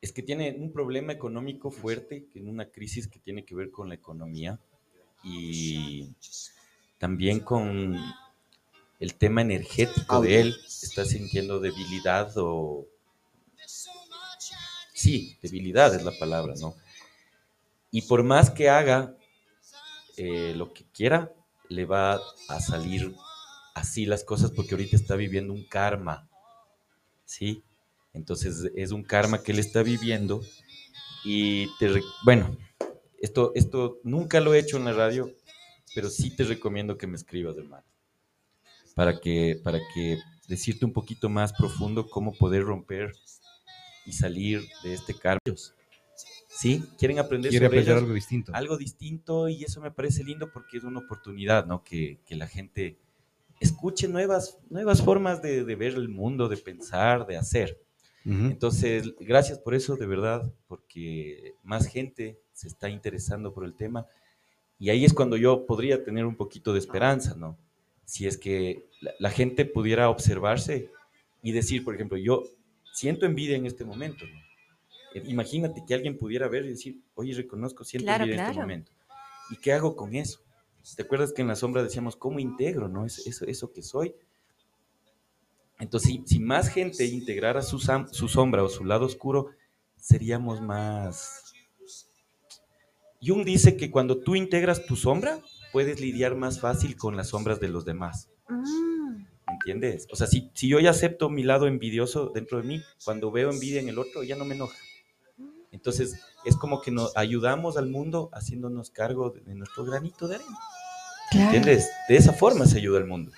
Es que tiene un problema económico fuerte, que en una crisis que tiene que ver con la economía y también con el tema energético de él. Está sintiendo debilidad o... Sí, debilidad es la palabra, ¿no? Y por más que haga eh, lo que quiera, le va a salir así las cosas porque ahorita está viviendo un karma. ¿Sí? Entonces es un karma que él está viviendo y te... re- Bueno, esto, esto nunca lo he hecho en la radio, pero sí te recomiendo que me escribas, hermano. para que, para que decirte un poquito más profundo cómo poder romper y salir de este cargo. ¿Sí? Quieren aprender Quiere sobre aprender ellos? algo distinto. algo distinto y eso me parece lindo porque es una oportunidad, ¿no? Que, que la gente escuche nuevas, nuevas formas de, de ver el mundo, de pensar, de hacer. Ujú. Entonces, gracias por eso, de verdad, porque más gente se está interesando por el tema y ahí es cuando yo podría tener un poquito de esperanza, ¿no? Si es que la, la gente pudiera observarse y decir, por ejemplo, yo siento envidia en este momento, ¿no? Eh, Imagínate que alguien pudiera ver y decir, oye, reconozco, siento Claro, envidia en este claro. momento. ¿Y qué hago con eso? ¿Te acuerdas que en la sombra decíamos, ¿cómo integro, no? Eso, eso, eso que soy. Entonces, si, si más gente integrara su, sombra o su lado oscuro, seríamos más... Jung dice que cuando tú integras tu sombra, puedes lidiar más fácil con las sombras de los demás. Mm, ¿Entiendes? O sea, si, si yo ya acepto mi lado envidioso dentro de mí, cuando veo envidia en el otro, ya no me enoja. Entonces, es como que nos ayudamos al mundo haciéndonos cargo de, de nuestro granito de arena. ¿Entiendes? De esa forma se ayuda al mundo.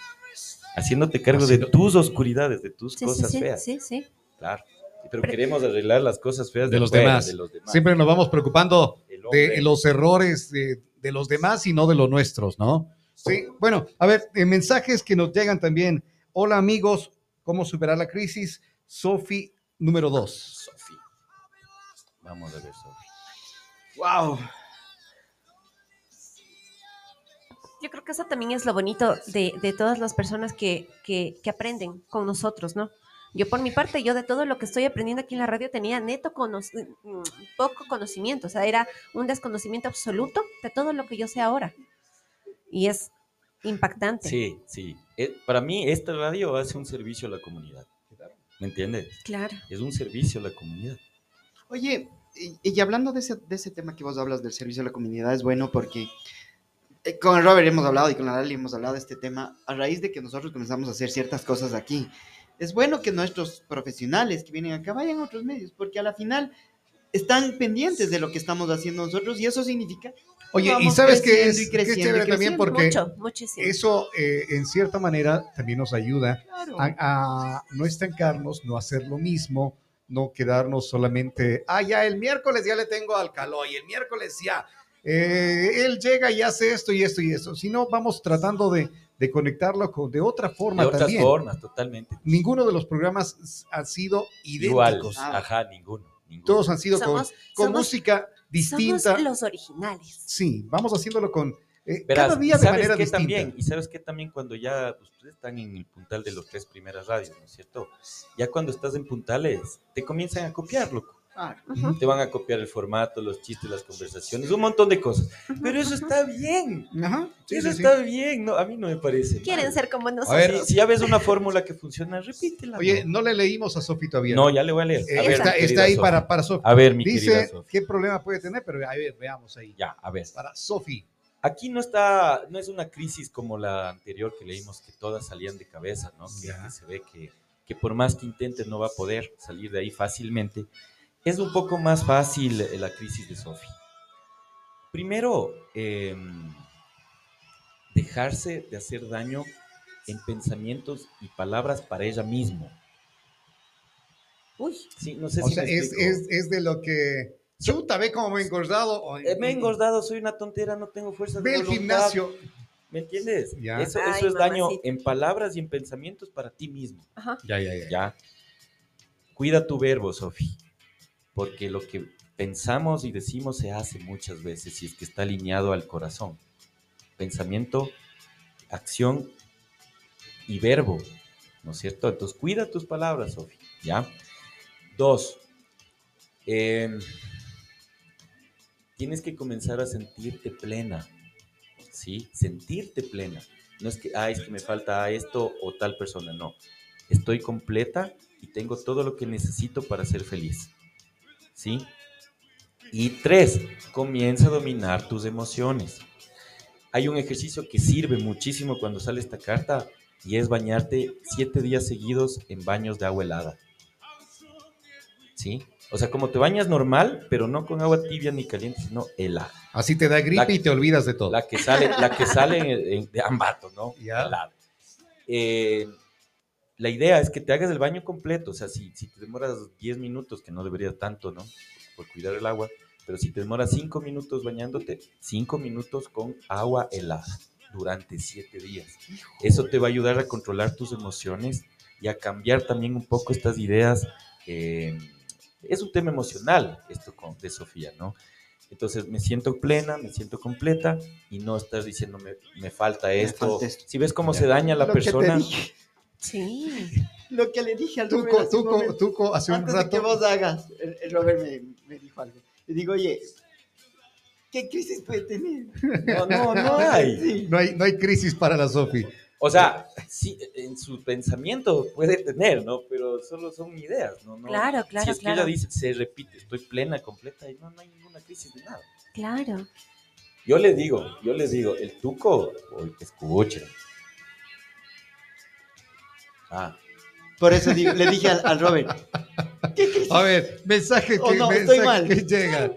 Haciéndote cargo de tus oscuridades, de tus sí, sí, cosas sí, feas. sí, sí. Claro. Pero queremos arreglar las cosas feas De de, los demás. de los demás. Siempre nos vamos preocupando de los errores de, de los demás y no de los nuestros, ¿no? Sí, bueno, a ver, eh, mensajes que nos llegan también. Hola amigos, ¿cómo superar la crisis? Sofi número dos. Sofi. Vamos a ver, Sofi. ¡Wow! Yo creo que eso también es lo bonito de, de todas las personas que, que, que aprenden con nosotros, ¿no? Yo por mi parte, yo de todo lo que estoy aprendiendo aquí en la radio tenía neto cono- mm, poco conocimiento, o sea, era un desconocimiento absoluto de todo lo que yo sé ahora. Y es impactante. Sí, sí. Eh, para mí, esta radio hace un servicio a la comunidad. ¿Me entiendes? Claro. Es un servicio a la comunidad. Oye, y, y hablando de ese, de ese tema que vos hablas del servicio a la comunidad, es bueno porque con Robert hemos hablado y con la Lali hemos hablado de este tema a raíz de que nosotros comenzamos a hacer ciertas cosas aquí. Es bueno que nuestros profesionales que vienen acá vayan a otros medios, porque a la final están pendientes de lo que estamos haciendo nosotros y eso significa Oye, y sabes que creciendo es, y que es creciendo y chévere también creciendo. porque Mucho, muchísimo. eso eh, en cierta manera también nos ayuda claro, a, a no estancarnos, no hacer lo mismo, no quedarnos solamente, ah, ya el miércoles ya le tengo al Caloy, el miércoles ya, eh, él llega y hace esto y esto y esto, sino vamos tratando de, de conectarlo con, de otra forma De otras también. formas, totalmente. Ninguno de los programas han sido Igual. idénticos, Ah. Ajá, ninguno. ninguno. todos han sido con, Somos- con somos- música distinta. Somos los originales. Sí, vamos haciéndolo con eh, Verás, cada y día de sabes manera qué distinta. también, y sabes que también cuando ya ustedes están en el puntal de los tres primeras radios, ¿no es cierto? Ya cuando estás en puntales, te comienzan a copiar, loco. Claro. Ujú. Te van a copiar el formato, los chistes, las conversaciones, un montón de cosas. Pero eso está bien. Ajá, sí, eso sí, sí. está bien. No, a mí no me parece. Quieren mal. ser como A nosotros. ver, Si, si ya ves una fórmula que funciona, repítela. Oye, ¿no? no le leímos a Sofi todavía. No, ya le voy a leer. Eh, A ver, está, está ahí Sofi. para, para Sofi. A ver, mi querida Dice Sofi. qué problema puede tener, pero a ver, veamos ahí. Ya, a ver. Para Sofi. Aquí no está, no es una crisis como la anterior que leímos, que todas salían de cabeza, ¿no? Que, que se ve que, que por más que intente no va a poder salir de ahí fácilmente. Es un poco más fácil eh, la crisis de Sofi. Primero, em, dejarse de hacer daño en pensamientos y palabras para ella misma. Uy, Sí, no sé O si sea, me es, explico. es, es de lo que. Chuta, ve cómo me he engordado. Eh, me he engordado, soy una tontera, no tengo fuerza de Ve el gimnasio. ¿Me entiendes? Ya. Eso, Ay, eso es daño en palabras y en pensamientos para ti mismo. ajá. Ya, ya, ya. ¿Ya? Cuida tu verbo, Sofi. Porque lo que pensamos y decimos se hace muchas veces si es que está alineado al corazón. Pensamiento, acción y verbo. ¿No es cierto? Entonces, cuida tus palabras, Sofi. ¿Ya? Dos. em, tienes que comenzar a sentirte plena. ¿Sí? Sentirte plena. No es que, ah, es que me falta esto o tal persona. No. Estoy completa y tengo todo lo que necesito para ser feliz. ¿Sí? Y tres, comienza a dominar tus emociones. Hay un ejercicio que sirve muchísimo cuando sale esta carta y es bañarte siete días seguidos en baños de agua helada. ¿Sí? O sea, como te bañas normal, pero no con agua tibia ni caliente, sino helada. Así te da gripe La- y te olvidas de todo. La que sale, la que sale en- en- de Ambato, ¿no? <laughs> Ya. Helada. eh, la idea es que te hagas el baño completo. O sea, si, si te demoras 10 minutos, que no debería tanto, ¿no? Por cuidar el agua. Pero si te demoras 5 minutos bañándote, 5 minutos con agua helada durante 7 días. Eso te va a ayudar a controlar tus emociones y a cambiar también un poco estas ideas. eh, es un tema emocional esto con, de Sofía, ¿no? Entonces me siento plena, me siento completa y no estás diciendo me, me falta esto. falta esto. Si ves cómo se daña la Lo persona, Sí. lo que le dije al Tuco, hace Tuco, momento. Tuco, hace un Antes de que rato. vos hagas, el, el Robert me, me dijo algo. Le digo, oye, ¿qué crisis puede tener? no, no, <laughs> no hay. Sí. No hay, no hay crisis para la Sofi. O sea, sí, en su pensamiento puede tener, ¿no? Pero solo son ideas, ¿no? no Claro, claro, Si es que claro. ella dice, se repite, estoy plena, completa, y no, no hay ninguna crisis de nada. Claro. Yo le digo, yo les digo, el tuco, uy, escuchen. Ah, Por eso digo- le dije al, al Robert, ¿qué? A ver, mensaje que, Oh, no, mensaje estoy mal. que llega.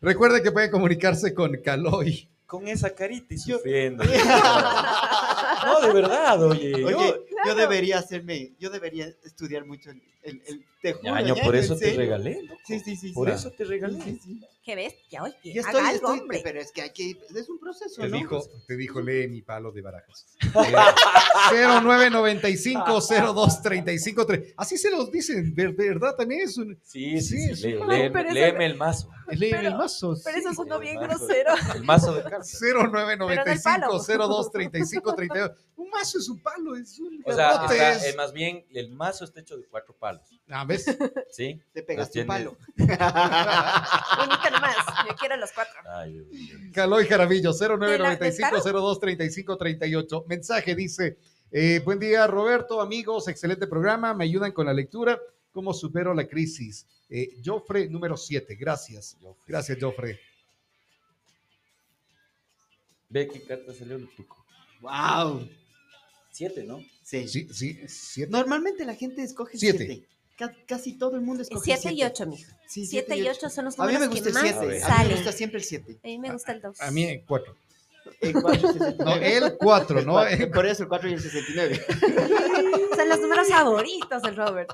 Recuerden que pueden comunicarse con Caloy. con esa carita y sufriendo. <laughs> no, de verdad, oye. Oye, yo, yo debería hacerme, yo debería estudiar mucho el, el, el- te juro, Ñaño, ñaño, por eso te serio. regalé. loco. Sí, sí, sí. Por sí. eso te regalé. Sí, sí, sí. ¿Qué ves? Ya, oye, Y haga estoy, algo, estoy- hombre. pero es que hay que, es un proceso, Te ¿no? dijo, te dijo, lee mi palo de barajas. Eh, 0995-0235. <laughs> Así se los dicen, ver- ¿verdad? También es un. Sí, sí, Sí, sí. sí. lee- No, léeme, pero eso- léeme el mazo. Lee Pero- el mazo. Pero eso sonó bien grosero. El mazo de <laughs> cartas. 0995-023532. Un mazo es un palo, es un O sea, eh, más bien el mazo está hecho de cuatro palos. Ah, ¿ves? <laughs> ¿Sí? Te pegaste un palo. <laughs> Bonito nomás. Yo quiero los cuatro. Ay. Caloy Jaramillo, ¿De la- del 0995-023538. Mensaje dice: eh, Buen día, Roberto, amigos, excelente programa. Me ayudan con la lectura. ¿Cómo supero la crisis? Eh, Joffre, número 7. Gracias. Gracias, Joffre. Ve qué carta salió el tuco. wow. Siete, ¿no? Sí. Sí, sí, 7. Normalmente la gente escoge Siete. siete. Ca- casi todo el mundo escoge Siete y siete. ocho, mijo. Sí, Siete y ocho son los A mí me números gusta que el más siete. A mí me gusta siempre el siete. A mí me gusta el dos. A mí, 4. El cuatro, el 69. <laughs> No, el 4, El ¿no? cuatro, Por eso el 4 y el 69. <laughs> Son los números favoritos del Robert.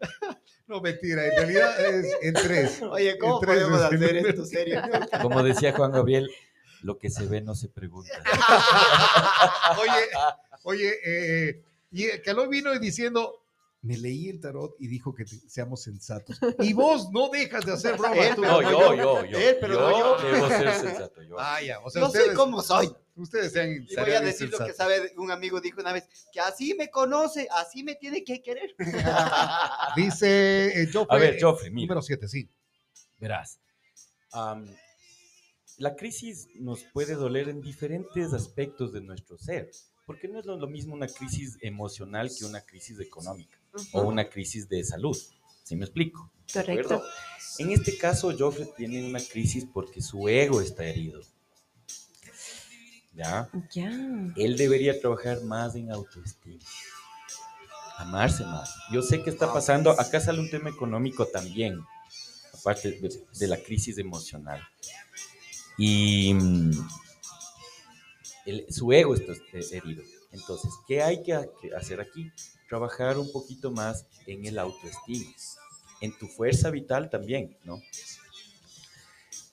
<laughs> No, mentira, en realidad es el 3. Oye, ¿cómo El tres podemos el hacer número. esto serio? Como decía Juan Gabriel, lo que se ve no se pregunta. Oye, oye, eh, y Caloy vino diciendo, me leí el tarot y dijo que te- seamos sensatos. Y vos no dejas de hacer bromas. Él, No, no yo, yo. yo, yo. Él, pero no yo yo. debo ser sensato. Yo. Ah, ya, o sea, Yo ustedes, sé cómo soy. ustedes sean Y voy a decir lo que sabe, un amigo dijo una vez, que así me conoce, así me tiene que querer. <laughs> Dice eh, Joffre, A ver, Joffrey, mira. número 7, sí. Verás, am, la crisis nos puede doler en diferentes aspectos de nuestro ser, porque no es lo, lo mismo una crisis emocional que una crisis económica o una crisis de salud. ¿Sí me explico? ¿De Correcto. En este caso, Joffrey tiene una crisis porque su ego está herido. ¿Ya? Ya. Él debería trabajar más en autoestima. Amarse más. Yo sé que está pasando, acá sale un tema económico también, aparte de, de la crisis emocional. Y mm, el- su ego está eh, herido. Entonces, ¿qué hay que ha- que hacer aquí? Trabajar un poquito más en el autoestima, en tu fuerza vital también, ¿no?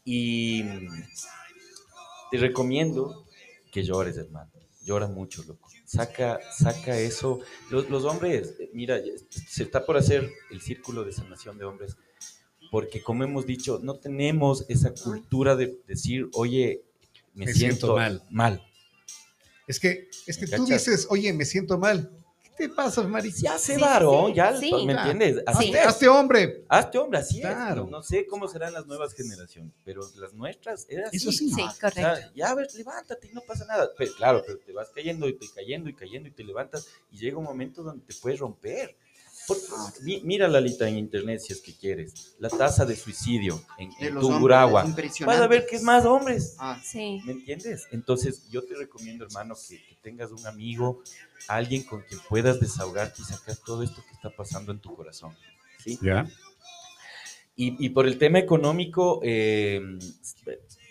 Y te recomiendo que llores, hermano. Llora mucho, loco. Saca, saca eso. Los, los hombres, eh, mira, se está por hacer el círculo de sanación de hombres, porque como hemos dicho, no tenemos esa cultura de decir, oye, me, Me siento siento, mal. mal. Es que, es que ¿Me tú cachas? dices, oye, me siento mal. ¿Qué te pasa, Marisa? Ya se Sí, varón, sí, ya, sí. ¿me entiendes? Es. Hazte hombre. Hazte hombre, así Claro. es. No, sé cómo serán las nuevas generaciones, pero las nuestras era así. Eso sí. Sí, O correcto. sea, ya, a ver, levántate y no pasa nada. Pero, claro, pero te vas cayendo y te cayendo y cayendo y te levantas y llega un momento donde te puedes romper. Mi- mira, Lalita, en internet si es que quieres, la tasa de suicidio en, De en Tungurahua. Vas a ver que es más hombres. Ah, Sí. ¿Me entiendes? Entonces, yo te recomiendo, hermano, que, que tengas un amigo, alguien con quien puedas desahogarte y sacar todo esto que está pasando en tu corazón. ¿sí? Ya. Y, y por el tema económico, eh,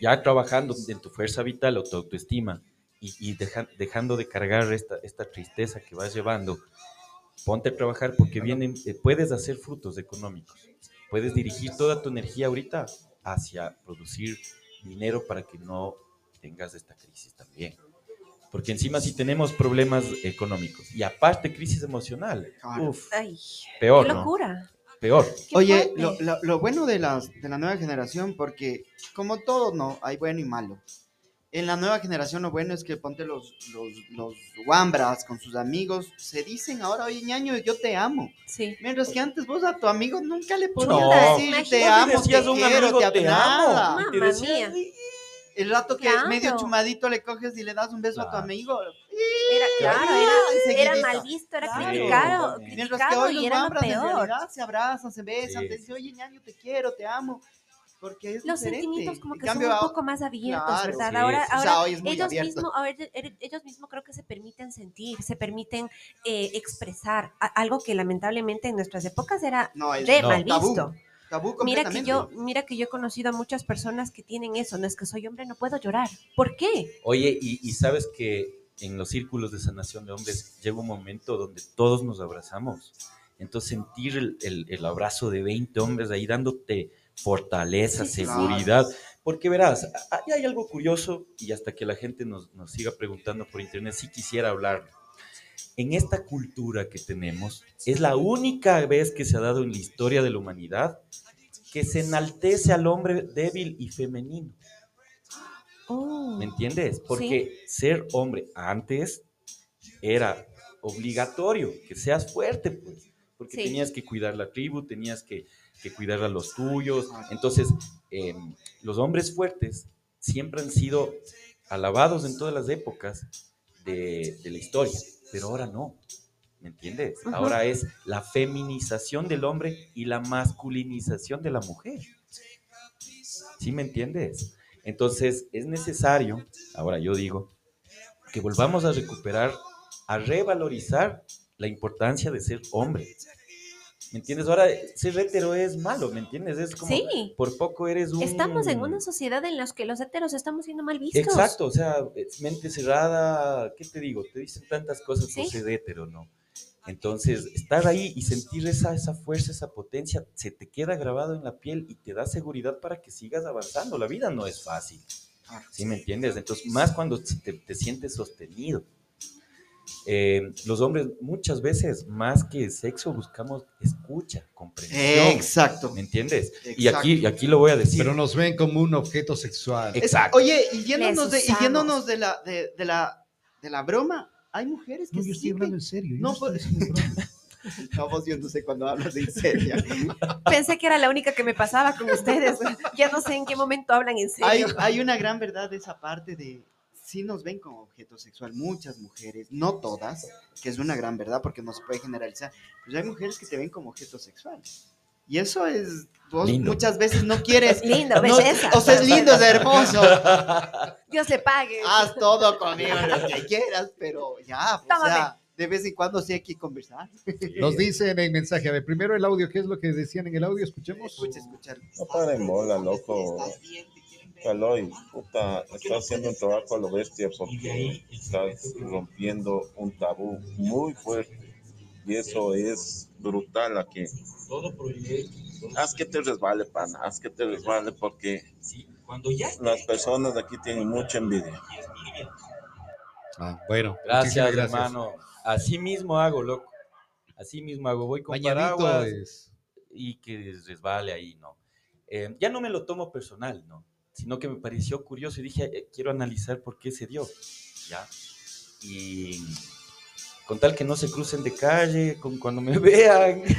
ya trabajando en tu fuerza vital o tu autoestima, y, y deja- dejando de cargar esta, esta tristeza que vas llevando, ponte a trabajar porque vienen, eh, puedes hacer frutos económicos. Puedes dirigir toda tu energía ahorita hacia producir dinero para que no tengas esta crisis también. Porque encima si tenemos problemas económicos y aparte crisis emocional, uf, Ay, peor, qué ¿no? locura. Peor. Oye, lo, lo- lo bueno de, las, de la nueva generación, porque como todo, no, hay bueno y malo. En la nueva generación lo bueno es que ponte los, los, los wambras con sus amigos, se dicen ahora, oye ñaño, yo te amo. Sí. Mientras que antes vos a tu amigo nunca le podías No, decir imagínate. te amo, te un quiero, amigo, te te nada. amo. Mamma mía. El rato que Claro. medio chumadito le coges y le das un beso a tu Claro. amigo. Era, claro, Claro, era, era mal visto, era Claro. criticado, Sí, Mientras que criticado hoy y los era lo peor. realidad se abrazan, se besan, Sí, te dicen, oye ñaño, te quiero, te amo. Porque es Los diferente. sentimientos como que cambio, son un ahora- poco más abiertos, Claro, ¿verdad? sí, ahora sí, sí. O sea, ahora hoy es muy ellos mismos, ahora ellos- ellos mismos creo que se permiten sentir, se permiten eh, expresar a- algo que lamentablemente en nuestras épocas era No, es re No. mal tabú. visto. Tabú Mira que yo, mira que yo he conocido a muchas personas que tienen eso, no es que soy hombre, no puedo llorar. ¿Por qué? Oye, y, y sabes que en los círculos de sanación de hombres llega un momento donde todos nos abrazamos. Entonces sentir el, el- el abrazo de 20 hombres ahí dándote fortaleza, Sí, sí, sí. seguridad. Porque verás, ahí hay algo curioso y hasta que la gente nos, nos siga preguntando por internet, si quisiera hablarlo. En esta cultura que tenemos, es la única vez que se ha dado en la historia de la humanidad que se enaltece al hombre débil y femenino. Oh, ¿Me entiendes? Porque ser hombre antes era obligatorio, que seas fuerte, pues. Porque Sí. tenías que cuidar la tribu, tenías que, que cuidar a los tuyos. Entonces, eh, los hombres fuertes siempre han sido alabados en todas las épocas de, de la historia, pero ahora no. ¿Me entiendes? Ahora es la feminización del hombre y la masculinización de la mujer. ¿Sí me entiendes? Entonces es necesario, ahora yo digo, que volvamos a recuperar, a revalorizar la importancia de ser hombre. ¿Me entiendes? Ahora ser hetero es malo, ¿me entiendes? Es como, Sí. por poco eres un... Estamos en una sociedad en la que los heteros estamos siendo mal vistos. Exacto, o sea, es mente cerrada, ¿qué te digo? Te dicen tantas cosas por Sí. ser hetero, ¿no? Entonces, estar ahí y sentir esa, esa fuerza, esa potencia, se te queda grabado en la piel y te da seguridad para que sigas avanzando. La vida no es fácil, ¿sí me entiendes? Entonces, más cuando te, te sientes sostenido. Eh, los hombres muchas veces, más que sexo, buscamos escucha, comprensión. Exacto. ¿Me entiendes? Y aquí, y aquí lo voy a decir. Pero nos ven como un objeto sexual. Es- Exacto. oye, y yéndonos, de, y yéndonos de, la, de, de la, de la broma, hay mujeres que No, yo sí estoy que- hablando en serio. yo No, estoy haciendo broma. No, no sé cuando hablas en serio. Pensé que era la única que me pasaba con ustedes. Ya no sé en qué momento hablan en hay, serio. hay una gran verdad de esa parte de sí nos ven como objeto sexual muchas mujeres, no todas, que es una gran verdad porque no se puede generalizar, pero hay mujeres que te ven como objeto sexual. Y eso es, vos Lindo. muchas veces no quieres. <laughs> Lindo, no- belleza. o sea, es lindo, es hermoso. <laughs> Dios le pague. Haz todo conmigo lo que quieras, pero ya, o sea, de vez en cuando sí hay que conversar. Nos dicen en mensaje, a ver, primero el audio, ¿qué es lo que decían en el audio? Escuchemos. Escucha, escucha. No paren bola, loco. Caloy, puta, está haciendo un trabajo a lo bestia porque estás rompiendo un tabú muy fuerte. Y eso es brutal aquí. Haz que te resbale, pana, haz que te resbale porque las personas de aquí tienen mucha envidia. Ah, bueno, Gracias, hermano. Así mismo hago, loco. Así mismo hago. Voy con Bañadito paraguas es. y que resbale ahí, ¿no? Eh, ya no me lo tomo personal, ¿no? Sino que me pareció curioso y dije, eh, quiero analizar por qué se dio, ¿ya? Y con tal que no se crucen de calle, con cuando me <laughs> vean, que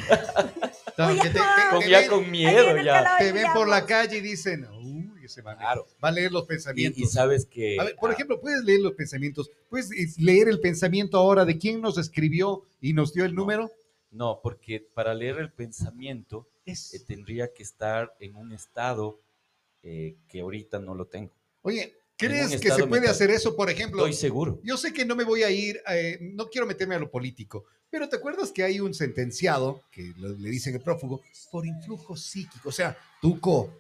te, te- con, te ya ven, con miedo, ya. te ven por la calle y dicen, uy, ese va, a- Claro. va a leer los Y, pensamientos. y sabes que... A ver, por ah, ejemplo, puedes leer los pensamientos. Puedes eh, leer el pensamiento ahora de quién nos escribió y nos dio el No. número. No, porque para leer el pensamiento eh, Es- tendría que estar en un estado eh, que ahorita no lo tengo. Oye, ¿crees que se puede mental. hacer eso? Por ejemplo, Estoy seguro. yo sé que no me voy a ir, eh, no quiero meterme a lo político, pero ¿te acuerdas que hay un sentenciado que lo- le dicen el prófugo por influjo psíquico? O sea, Tuco,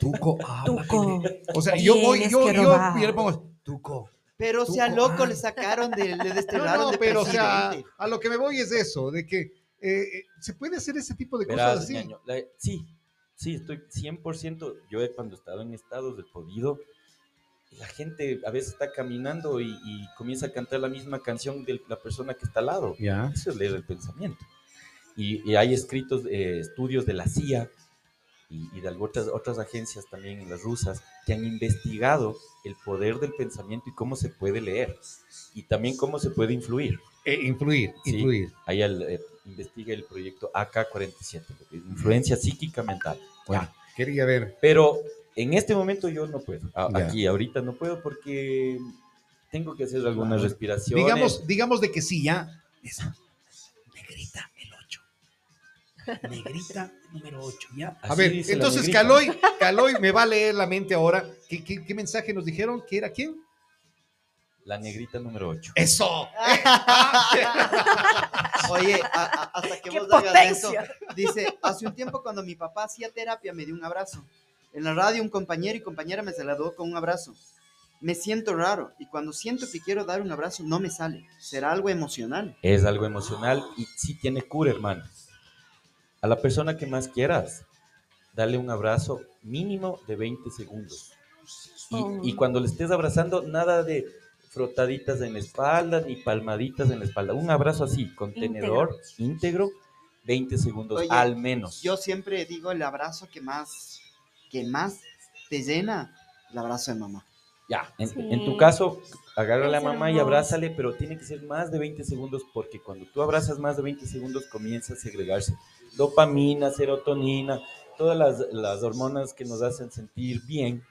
Tuco, habla, <laughs> Tuco, O sea, yo voy, yo, yo, le pongo, Tuco, Pero Tú- sea loco, ah. le sacaron de, le <laughs> No, desterraron no, de pero o sea, a lo que me voy es eso, de que eh, eh, se puede hacer ese tipo de Verás, cosas así. ñaño, la- sí, sí, estoy 100%. Yo he- cuando he estado en estados de podido, la gente a veces está caminando y, y comienza a cantar la misma canción de la persona que está al lado. Ya. Eso es leer el pensamiento. Y, y hay escritos, eh, estudios de la CIA y, y de otras, otras agencias también, las rusas, que han investigado el poder del pensamiento y cómo se puede leer. Y también cómo se puede influir. Eh, influir, Sí. influir. Ahí el, eh, investiga el proyecto AK-47, lo que es influencia psíquica mental. Bueno, quería ver. Pero en este momento yo no puedo. A-. Aquí, ahorita no puedo porque tengo que hacer algunas respiraciones. Digamos, digamos de que sí, ya. Esa. Negrita, el 8. Negrita, número 8, ya. A ver, entonces. Caloy, Caloy me va a leer la mente ahora. ¿Qué, qué, qué mensaje nos dijeron? ¿Que era quién? La negrita número 8. ¡Eso! <laughs> Oye, a- a- hasta que ¡Qué vos hagas eso. Dice, hace un tiempo cuando mi papá hacía terapia me dio un abrazo. En la radio un compañero y compañera me saludó con un abrazo. Me siento raro y cuando siento que quiero dar un abrazo no me sale. ¿Será algo emocional? Es algo emocional y sí tiene cura, hermano. A la persona que más quieras, dale un abrazo mínimo de 20 segundos. Y, Oh. y cuando le estés abrazando, nada de frotaditas en la espalda ni palmaditas en la espalda. Un abrazo así, contenedor, íntegro, 20 segundos Oye, al menos. Yo siempre digo el abrazo que más, que más te llena, el abrazo de mamá. Ya, en, Sí. en tu caso, agarra a la mamá y abrázale, pero tiene que ser más de 20 segundos porque cuando tú abrazas más de 20 segundos comienza a segregarse dopamina, serotonina, todas las, las hormonas que nos hacen sentir bien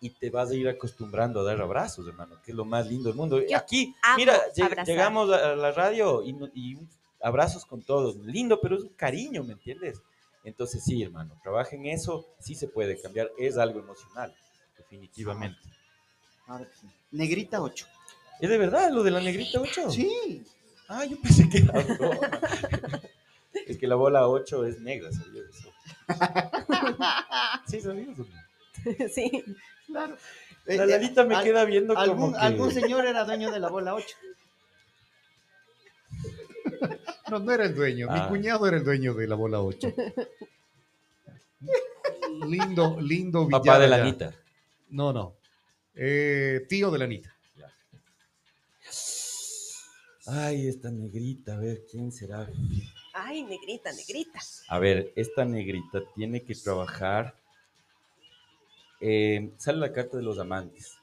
y te vas a ir acostumbrando a dar abrazos, hermano, que es lo más lindo del mundo. Yo Aquí, mira, lleg- abrazar. llegamos a la radio y, abrazos con todos, lindo, pero es un cariño, ¿me entiendes? Entonces sí, hermano, trabaja en eso, sí se puede cambiar, es algo emocional, definitivamente. Que sí. Negrita 8. ¿Es de verdad lo de la negrita 8? Sí. Ah, yo pensé que era broma. es que la bola 8 es negra, ¿sabías eso? <laughs> Sí, ¿sabías? Sí. Claro. La Eh, Lalita me al- queda viendo como algún, que... algún señor era dueño de la bola 8. No, no era el dueño. Mi Ah. cuñado era el dueño de la bola 8. lindo, lindo Papá de la. Anita. No, no. Eh, tío de la Anita. Ay, esta negrita, a ver, ¿quién será? Ay, negrita, negrita. A ver, esta negrita tiene que trabajar... eh, sale la carta de los amantes.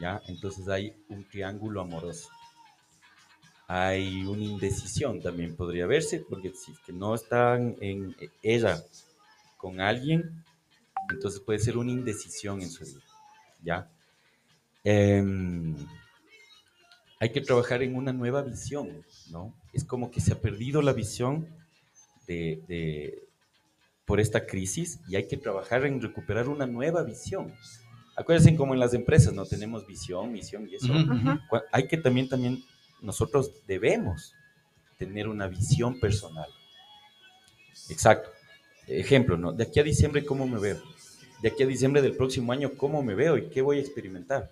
¿Ya? Entonces hay un triángulo amoroso. Hay una indecisión también podría verse, porque si que no están en ella con alguien, entonces puede ser una indecisión en su vida. ¿Ya? Em, hay que trabajar en una nueva visión, ¿no? Es como que se ha perdido la visión de- por esta crisis y hay que trabajar en recuperar una nueva visión. Acuérdense como en las empresas, ¿no? Tenemos visión, misión y eso. Hay que también, también, nosotros debemos tener una visión personal. Exacto. Ejemplo, ¿no? De aquí a diciembre, ¿cómo me veo? De aquí a diciembre del próximo año, ¿cómo me veo y qué voy a experimentar?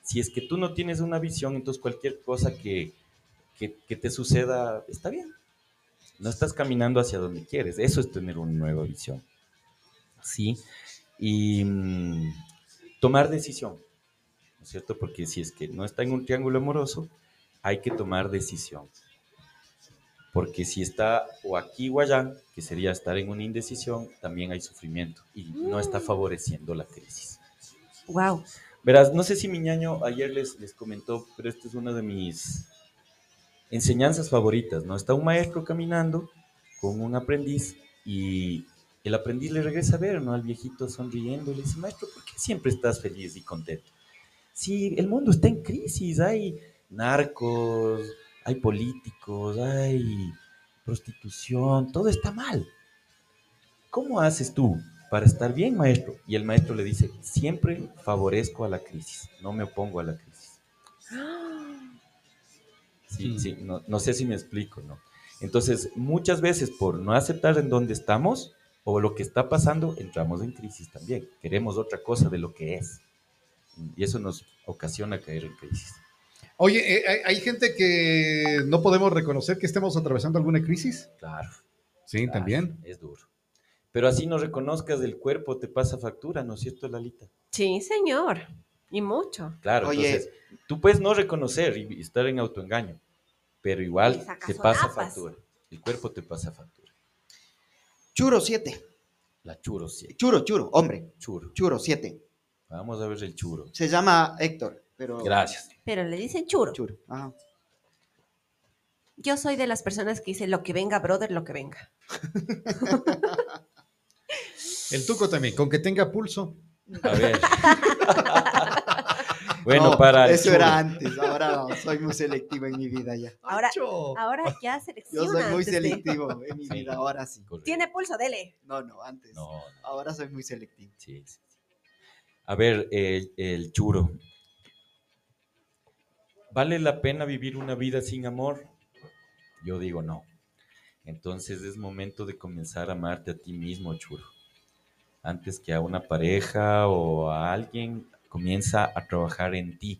Si es que tú no tienes una visión, entonces cualquier cosa que, que, que te suceda está bien. No estás caminando hacia donde quieres. Eso es tener una nueva visión. ¿Sí? Y mm, tomar decisión. ¿No es cierto? Porque si es que no está en un triángulo amoroso, hay que tomar decisión. Porque si está o aquí o allá, que sería estar en una indecisión, también hay sufrimiento y no está favoreciendo la crisis. Wow. Verás, no sé si mi ñaño ayer les, les comentó, pero esta es una de mis enseñanzas favoritas, ¿no? Está un maestro caminando con un aprendiz y el aprendiz le regresa a ver, ¿no? Al viejito sonriendo y le dice, maestro, ¿por qué siempre estás feliz y contento? Si el mundo está en crisis, hay narcos, hay políticos, hay prostitución, todo está mal. ¿Cómo haces tú para estar bien, maestro? Y el maestro le dice, siempre favorezco a la crisis, no me opongo a la crisis. Sí, Mm. sí, no, no sé si me explico, ¿no? Entonces, muchas veces por no aceptar en dónde estamos o lo que está pasando, entramos en crisis también. Queremos otra cosa de lo que es. Y eso nos ocasiona caer en crisis. Oye, eh, hay, hay gente que no podemos reconocer que estemos atravesando alguna crisis. Claro. Sí, claro, también. Es duro. Pero así no reconozcas del cuerpo, te pasa factura, ¿no es cierto, Lalita? Sí, señor. Y mucho. Claro, Oye. entonces tú puedes no reconocer y estar en autoengaño, pero igual te pasa factura. El cuerpo te pasa factura. Churo 7. La churo, sí. Churo, churo, hombre. Churo. Churo 7. Vamos a ver el churo. Se llama Héctor, pero. Gracias. Pero le dicen churo. Churo. Ajá. Yo soy de las personas que dice lo que venga, brother, lo que venga. <laughs> El tuco también, con que tenga pulso. A ver. <laughs> bueno, No, para Eso era antes, ahora no, soy muy selectivo en mi vida ya. Ahora, ahora ya Yo selecciona. soy muy selectivo en mi Sí. vida, ahora sí. Correcto. Tiene pulso, dele. No, no, antes. No, no, Ahora soy muy selectivo. sí, sí, sí. A ver, el, el churo. ¿Vale la pena vivir una vida sin amor? Yo digo no. Entonces es momento de comenzar a amarte a ti mismo, churo. Antes que a una pareja o a alguien, comienza a trabajar en ti.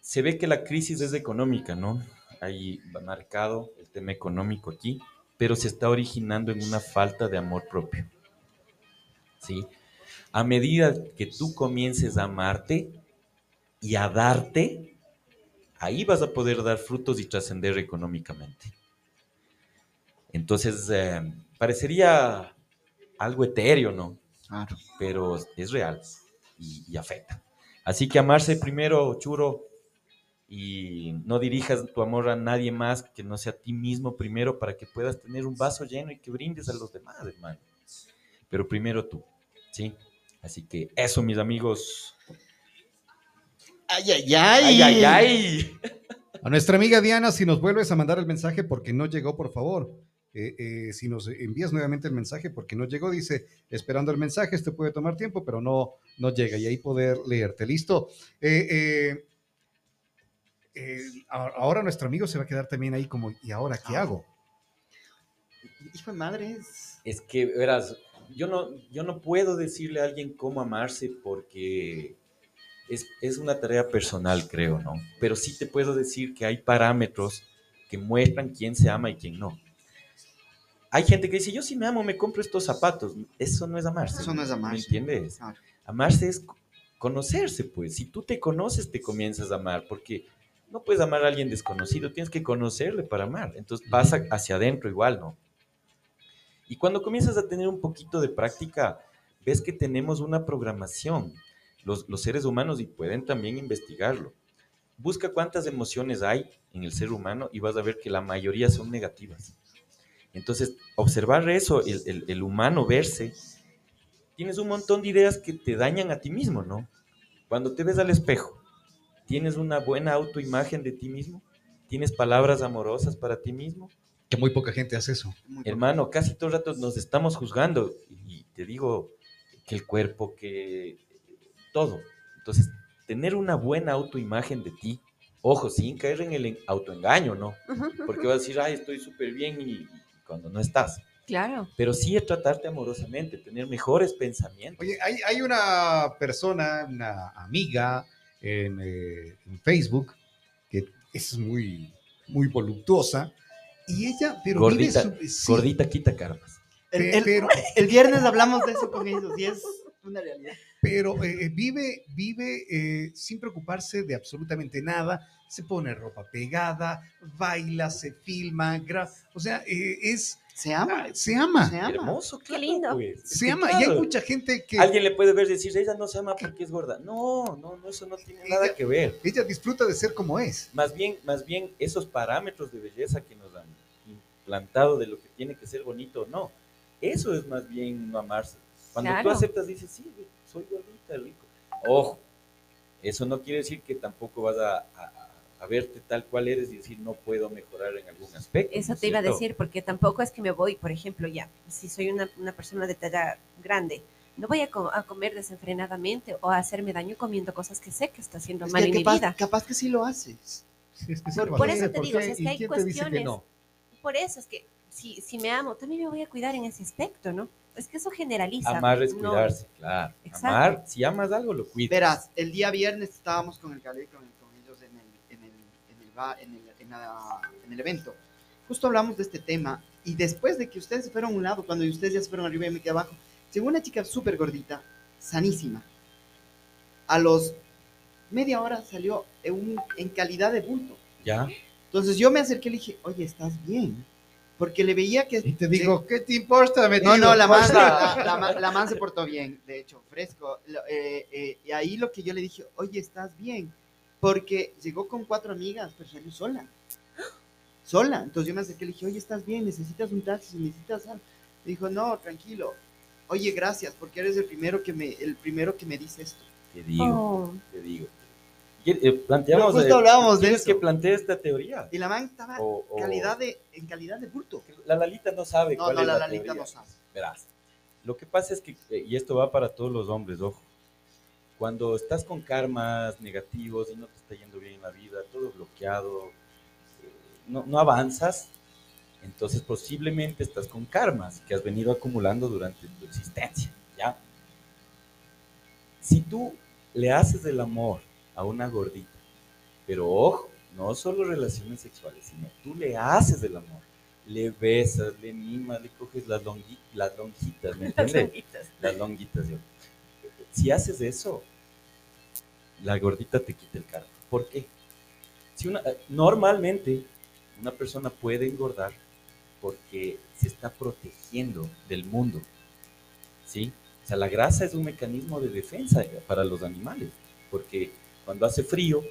Se ve que la crisis es económica, ¿no? Hay marcado el tema económico aquí, pero se está originando en una falta de amor propio. ¿Sí? A medida que tú comiences a amarte y a darte, ahí vas a poder dar frutos y trascender económicamente. Entonces, eh, parecería algo etéreo, ¿no? Claro. Pero es real y, y afecta. Así que amarse primero, churo, y no dirijas tu amor a nadie más que no sea a ti mismo primero para que puedas tener un vaso lleno y que brindes a los demás, hermano. Pero primero tú, ¿sí? Así que eso, mis amigos. Ay, ay, ay. ¡Ay, ay, ay! A nuestra amiga Diana, si nos vuelves a mandar el mensaje porque no llegó, por favor. Eh, eh, si nos envías nuevamente el mensaje porque no llegó, dice, esperando el mensaje, este puede tomar tiempo, pero no, no llega y ahí poder leerte. ¿Listo? Eh, eh, eh, ahora nuestro amigo se va a quedar también ahí como, ¿y ahora qué hago? Hijo de madre. es- Es que, verás, yo no, yo no puedo decirle a alguien cómo amarse porque es, es una tarea personal, creo, ¿no? Pero sí te puedo decir que hay parámetros que muestran quién se ama y quién no. Hay gente que dice, yo sí me amo, me compro estos zapatos. Eso no es amarse. Eso no es ¿Me amarse. entiendes? Claro. Amarse es co- conocerse, pues. Si tú te conoces, te comienzas a amar, porque no puedes amar a alguien desconocido, tienes que conocerle para amar. Entonces pasa hacia adentro igual, ¿no? Y cuando comienzas a tener un poquito de práctica, ves que tenemos una programación, los, los seres humanos, y pueden también investigarlo. Busca cuántas emociones hay en el ser humano y vas a ver que la mayoría son negativas. Entonces, observar eso, el, el- el humano verse, tienes un montón de ideas que te dañan a ti mismo, ¿no? Cuando te ves al espejo, ¿tienes una buena autoimagen de ti mismo? ¿Tienes palabras amorosas para ti mismo? Que muy poca gente hace eso. muy Hermano, casi todo el rato nos estamos juzgando y te digo que el cuerpo, que todo. Entonces, tener una buena autoimagen de ti, ojo, sin caer en el en- autoengaño, ¿no? Porque vas a decir, ay, estoy súper bien y cuando no estás. Claro. Pero sí es tratarte amorosamente, tener mejores pensamientos. Oye, hay, hay una persona, una amiga en, eh, en Facebook que es muy, muy voluptuosa y ella, pero gordita, vive su- sí, gordita quita. El, el- pero, <laughs> el viernes hablamos de eso con ellos y es una realidad. Pero eh, vive, vive eh, sin preocuparse de absolutamente nada. Se pone ropa pegada, baila, se filma, gra- o sea, eh, es Se ama. ah, se ama, Se ama. Hermoso, claro, lindo. pues. Es se ama. Y hay mucha gente que Alguien le puede ver y decir, ella no se ama porque es gorda. No, no, no, eso no tiene nada que ver. ella disfruta de ser como es. Más bien, más bien esos parámetros de belleza que nos han implantado de lo que tiene que ser bonito o no, eso es más bien no amarse. Cuando tú aceptas, dices, sí, soy gordita, rico. Ojo, eso no quiere decir que tampoco vas a, a- a verte tal cual eres y decir, no puedo mejorar en algún aspecto. Eso ¿no es te iba a decir, porque tampoco es que me voy, por ejemplo, ya, si soy una, una persona de talla grande, no voy a, co- a comer desenfrenadamente o a hacerme daño comiendo cosas que sé que está haciendo Es mal que en mi vida. capaz que sí lo haces. Sí, es que sí Por- lo por eso te ¿Por digo, si es que ¿Y hay cuestiones- no? Por eso es que si, si me amo, también me voy a cuidar en ese aspecto, ¿no? Es que eso generaliza. Amar es no. claro. Exacto. Amar, si amas algo, lo cuidas. Verás, el día viernes estábamos con el Cali, con, con ellos en el, en el, en el, ba- en el, en la- en el evento. Justo hablamos de este tema y después de que ustedes se fueron a un lado, cuando ustedes ya se fueron arriba y me quedé abajo, llegó una chica súper gordita, sanísima. A los media hora salió en, un- en calidad de bulto. ¿Ya? Entonces yo me acerqué y le dije, oye, ¿estás bien? Porque le veía que... Y te digo, ¿qué te importa? No, metido? no, la man, la, la man- la man se portó bien, de hecho, fresco. Eh, eh, y ahí lo que yo le dije, oye, ¿estás bien? Porque llegó con cuatro amigas, pero salió sola. Sola. Entonces yo me acerqué y le dije, oye, ¿estás bien? ¿Necesitas un taxi? ¿Necesitas algo? Me dijo, no, tranquilo. Oye, gracias, porque eres el primero que me, el primero que me dice esto. Te digo, Oh. te digo. Eh, planteamos. Pero justo eh, hablábamos de ¿quieres eso. que plantee esta teoría? Y la man estaba O- o- calidad de, en calidad de bulto. La Lalita no sabe No, cuál no, es la la, Lalita teoría. no sabe. Verás, lo que pasa es que, eh, y esto va para todos los hombres, ojo, cuando estás con karmas negativos y no te está yendo bien en la vida, todo bloqueado, no, no avanzas, entonces posiblemente estás con karmas que has venido acumulando durante tu existencia, ¿ya? Si tú le haces el amor a una gordita, pero ojo, no solo relaciones sexuales, sino tú le haces el amor, le besas, le mimas, le coges las, longui- las lonjitas, ¿me <laughs> entiendes? Las longuitas, yo. Si haces eso, la gordita te quita el cargo. ¿Por qué? Si una, normalmente una persona puede engordar porque se está protegiendo del mundo. ¿Sí? O sea, la grasa es un mecanismo de defensa para los animales, porque cuando hace frío,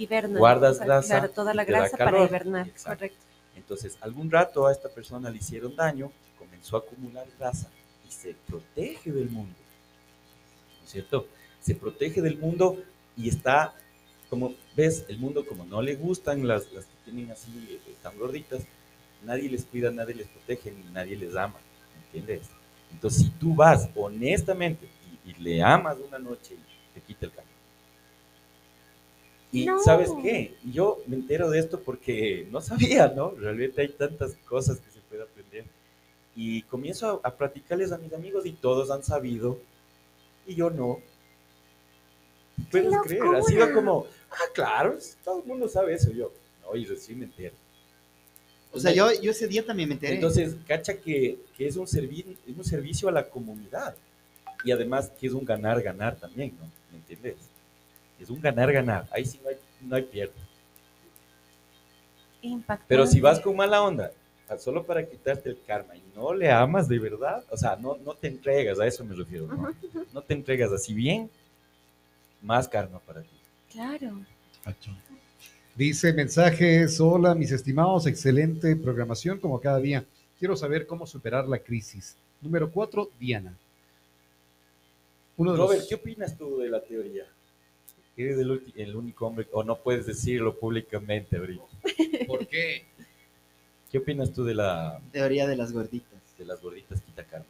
Hiberna. Guardas grasa toda la grasa para hibernar. Exacto. Correcto. entonces algún rato a esta persona le hicieron daño, comenzó a acumular grasa y se protege del mundo. ¿No es cierto? Se protege del mundo y está, como ves, el mundo como no le gustan las, las que tienen así eh, tan gorditas, nadie les cuida, nadie les protege, ni nadie les ama. ¿Me entiendes? Entonces, si tú vas honestamente y, y le amas una noche y te quita el cambio. Y No. ¿sabes qué? Yo me entero de esto porque no sabía, ¿no? Realmente hay tantas cosas que se puede aprender. Y comienzo a, a platicarles a mis amigos y todos han sabido y yo no. Puedes creer, ha sido como, ah, claro, todo el mundo sabe eso. Yo, no, y recién me entero. O sea, yo, yo ese día también me enteré. Entonces, cacha que, que es, un servi- es un servicio a la comunidad. Y además que es un ganar-ganar también, ¿no? ¿Me entiendes? Es un ganar-ganar. Ahí sí no hay, no hay pierde. Impactante. Pero si vas con mala onda, solo para quitarte el karma y no le amas de verdad, o sea, no, no te entregas, a eso me refiero, ¿no? No te entregas así bien, más karma para ti. Claro. Dice mensajes, hola mis estimados, excelente programación como cada día. Quiero saber cómo superar la crisis. Número cuatro, Diana. Uno de Robert, los... ¿qué opinas tú de la teoría? Eres el, el único hombre, o no puedes decirlo públicamente ahorita. ¿Por qué? ¿Qué opinas tú de, la, Teoría de las gorditas. de las gorditas quita karma?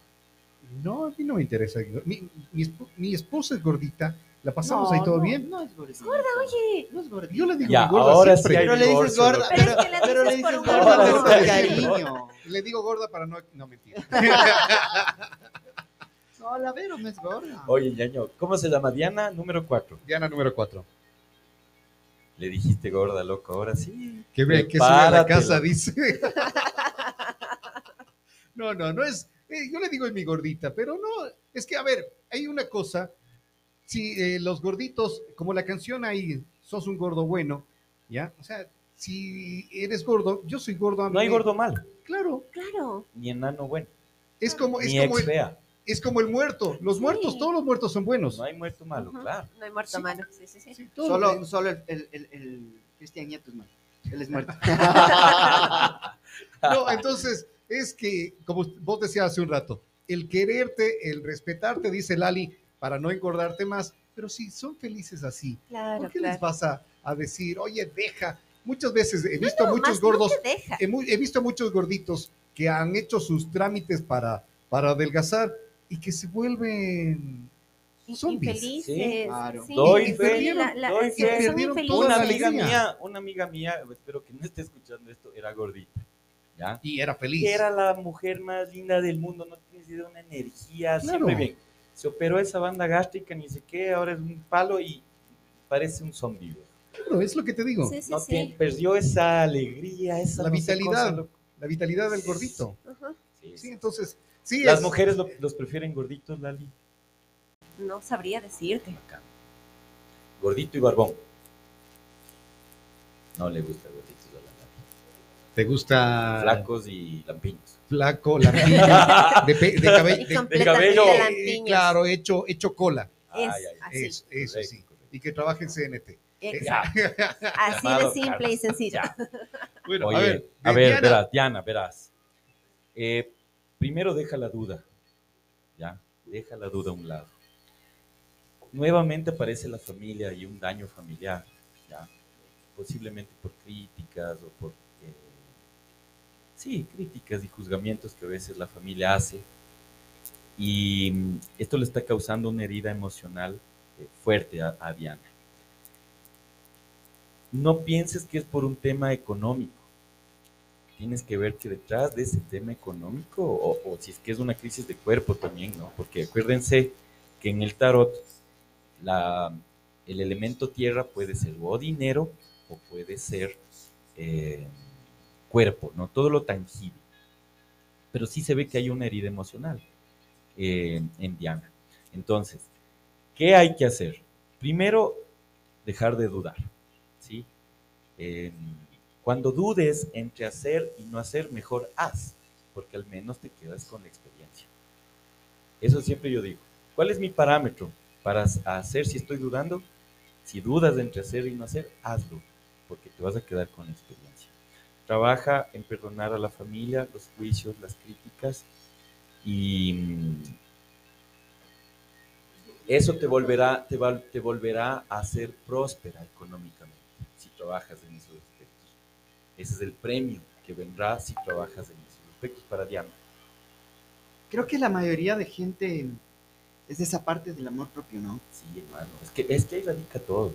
No, a mí no me interesa. Mi, mi esp- mi esposa es gordita, la pasamos No, ahí todo no, bien. No es gordita. Oye, No es gordita. Yo le digo Ya, gorda ahora siempre. sí Pero le dices gorda. Pero pero, es que le pero le dices gorda por cariño. Le digo gorda para no... No, mentira. <laughs> No, la Vero no es gorda. Oye, ñaño, ¿cómo se llama? Diana, número 4. Diana número cuatro. Le dijiste gorda, loco, ahora sí. Que ve que sube a la casa, dice. <laughs> no, no, no es. eh, yo le digo es mi gordita, pero no. Es que, a ver, hay una cosa. Si eh, los gorditos, como la canción ahí, sos un gordo bueno, ¿ya? O sea, si eres gordo, yo soy gordo. a No hay gordo malo, Claro, claro. ni enano bueno, es como, es ni como, ex el, fea. Es como el muerto. Los Sí. muertos, todos los muertos son buenos. No hay muerto malo, claro. No hay muerto Sí. malo. Sí, sí, sí. Solo, solo el, el, el, el Cristian Nieto es muerto. Él es muerto. <laughs> No, entonces, es que, como vos decías hace un rato, el quererte, el respetarte, dice Lali, para no engordarte más, pero si son felices así, Claro, ¿por qué claro. les vas a, a decir, oye, deja? Muchas veces he visto No, muchos gordos, he, he visto a muchos gorditos que han hecho sus trámites para, para adelgazar y que se vuelven zombies. Infelices. Sí, claro. Sí, Doy sí, fe, la- la- doy sí, fe. son Perdieron infelices. toda Una amiga mía, una amiga mía, espero que no esté escuchando esto, era gordita. ¿Ya? Y era feliz. Era la mujer más linda del mundo, no tienes de una energía, Claro. siempre bien. Se operó esa banda gástrica, ni sé qué, ahora es un palo y parece un zombie. Claro, es lo que te digo. Sí, sí, No sí. tiene- perdió esa alegría, esa La no vitalidad. cosa, loco. La vitalidad del gordito. Ajá. Sí, Sí, sí. entonces, sí, Las es- mujeres lo- los prefieren gorditos, Lali. No sabría decirte. Gordito y barbón. No le gusta gorditos a la Lali. te gusta Flacos y lampiños. flaco, lampiño, <laughs> de, de de- cabello. claro, hecho, hecho cola. Ay, Es ay, ay. así. Eso, sí. Y que trabaje en CNT. Exacto. <laughs> Así de simple y sencillo. Bueno, Oye, a ver, a ver, Diana, verás, Diana, verás. Eh, primero deja la duda. Ya, deja la duda a un lado. Nuevamente aparece la familia y un daño familiar. Ya, posiblemente por críticas o por. eh, sí, críticas y juzgamientos que a veces la familia hace. Y esto le está causando una herida emocional eh, fuerte a, a Diana. No pienses que es por un tema económico. Tienes que ver que detrás de ese tema económico, o, si es que es una crisis de cuerpo también, ¿no? Porque acuérdense que en el tarot el elemento tierra puede ser o dinero o puede ser eh, cuerpo, ¿no? Todo lo tangible. Pero sí se ve que hay una herida emocional eh, en Diana. Entonces, ¿qué hay que hacer? Primero, dejar de dudar, ¿sí? Cuando dudes entre hacer y no hacer, mejor haz, porque al menos te quedas con la experiencia. Eso siempre yo digo. ¿Cuál es mi parámetro para hacer si estoy dudando? Si dudas entre hacer y no hacer, hazlo, porque te vas a quedar con la experiencia. Trabaja en perdonar a la familia, los juicios, las críticas y mm, eso te volverá, te, val- te volverá a ser próspera económicamente si trabajas en aspectos. Ese es el premio que vendrá si trabajas en esos aspectos para Diana. Creo que la mayoría de gente es de esa parte del amor propio, ¿no? Sí, hermano, es que, es que ahí radica todo.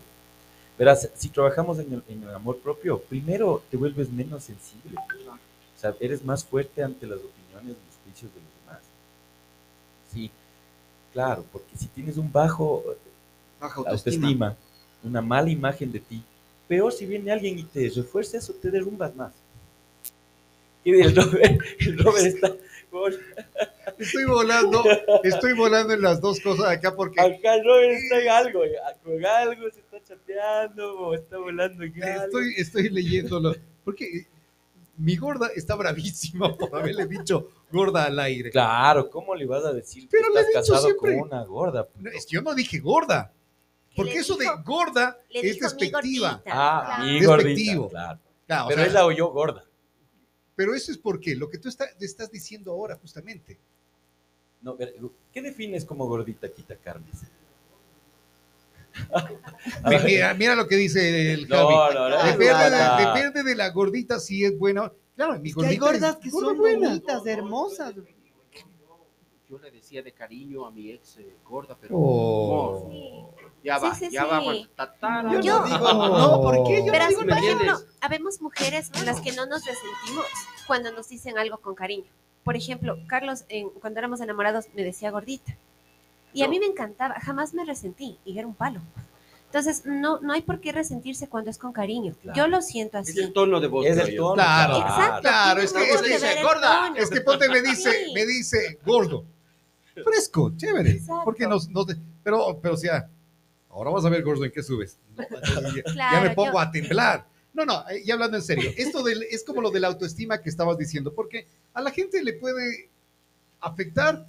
Verás, si trabajamos en el, en el amor propio, primero te vuelves menos sensible. O sea, eres más fuerte ante las opiniones y los juicios de los demás. Sí, claro, porque si tienes un bajo Baja autoestima. autoestima, una mala imagen de ti, peor si viene alguien y te refuerza eso, te derrumbas más. Y el Robert, el Robert está estoy volando, estoy volando en las dos cosas acá porque acá Robert está en algo, con algo, se está chateando o está volando en algo. estoy, estoy leyéndolo. Porque mi gorda está bravísima por haberle dicho gorda al aire. Claro, ¿cómo le vas a decir Pero que estás casado siempre. con una gorda? No, es que yo no dije gorda. Que Porque eso de gorda es despectiva. Ah, Claro. Despectivo. gordita, claro. Claro, o Pero sea, él la oyó gorda. pero eso es porque lo que tú está- estás diciendo ahora, justamente. No, ¿Qué defines como gordita, Quita Carnes? <laughs> Mi- Mira, mira lo que dice el No, Javi. no, no. Depende, no, de, no. depende de la gordita si es buena. Claro, mi Es que hay gordas que gorda son buena. bonitas, hermosas. Yo le decía de cariño a mi ex eh, gorda, pero Oh. no, ya Sí, va, sí, ya sí. va. bueno, tatara. Yo Yo- no digo, no, ¿por qué? Yo Pero no así, digo por ¿me nada. ejemplo, habemos mujeres en las que no nos resentimos cuando nos dicen algo con cariño. Por ejemplo, Carlos, en- cuando éramos enamorados, me decía gordita. Y a mí me encantaba, jamás me resentí, y era un palo. Entonces, no, no hay por qué resentirse cuando es con cariño. Claro. Yo lo siento Es así. el tono de voz. Es el tono. Claro, Exacto. claro, es que, es que dice gorda, es que ponte me dice, Sí. me dice gordo. Fresco, chévere. Exacto. Porque nos, nos pero, pero o sea, ahora vas a ver gordo en qué subes. No, entonces <laughs> ya, me pongo yo- a temblar. No, no, eh, ya hablando en serio, esto del- es como lo de la autoestima que estabas diciendo, porque a la gente le puede afectar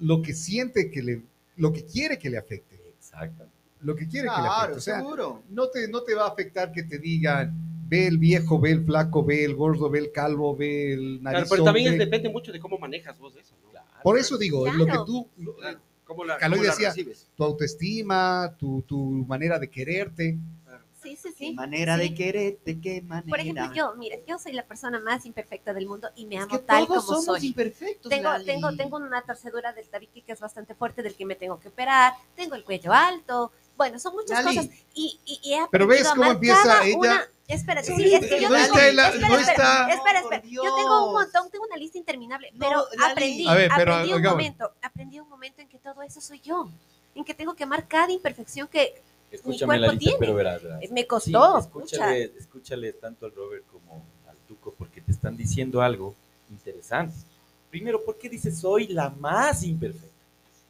lo que siente que le, lo que quiere que le afecte, Exacto. lo que quiere que le afecte. Claro, O sea, seguro. no te, no te va a afectar que te digan, ve el viejo, ve el flaco, ve el gordo, ve el calvo, ve el Claro, narizón. pero también ve- depende mucho de cómo manejas vos eso. ¿no? Por eso digo, lo que tú, lo- Claro, ¿Cómo la, Caloy cómo la decía, recibes? tu autoestima, tu, tu manera de quererte. Sí, sí, Qué sí. manera Sí. de quererte, qué manera. Por ejemplo, yo, mira, yo soy la persona más imperfecta del mundo y me Es amo que tal todos como somos soy. imperfectos, Tengo, Lali. tengo, tengo una torcedura del tabique que es bastante fuerte, del que me tengo que operar. Tengo el cuello alto. Bueno, son muchas Lali. cosas. Y, y, y he Pero ves a cómo empieza ella, una- Espérate, Sí, sí, es que yo no tengo- está espera, no espera, está- espera, espera. Yo tengo un montón, tengo una lista interminable, No, pero Lali. aprendí, A ver, pero, aprendí un momento, aprendí un momento en que todo eso soy yo, en que tengo que amar cada imperfección que Escúchame cuerpo la lista, tiene. pero verás, verás. me Sí, costó. escúchale, escúchale tanto al Robert como al Tuco, porque te están diciendo algo interesante. Primero, ¿por qué dices soy la más imperfecta?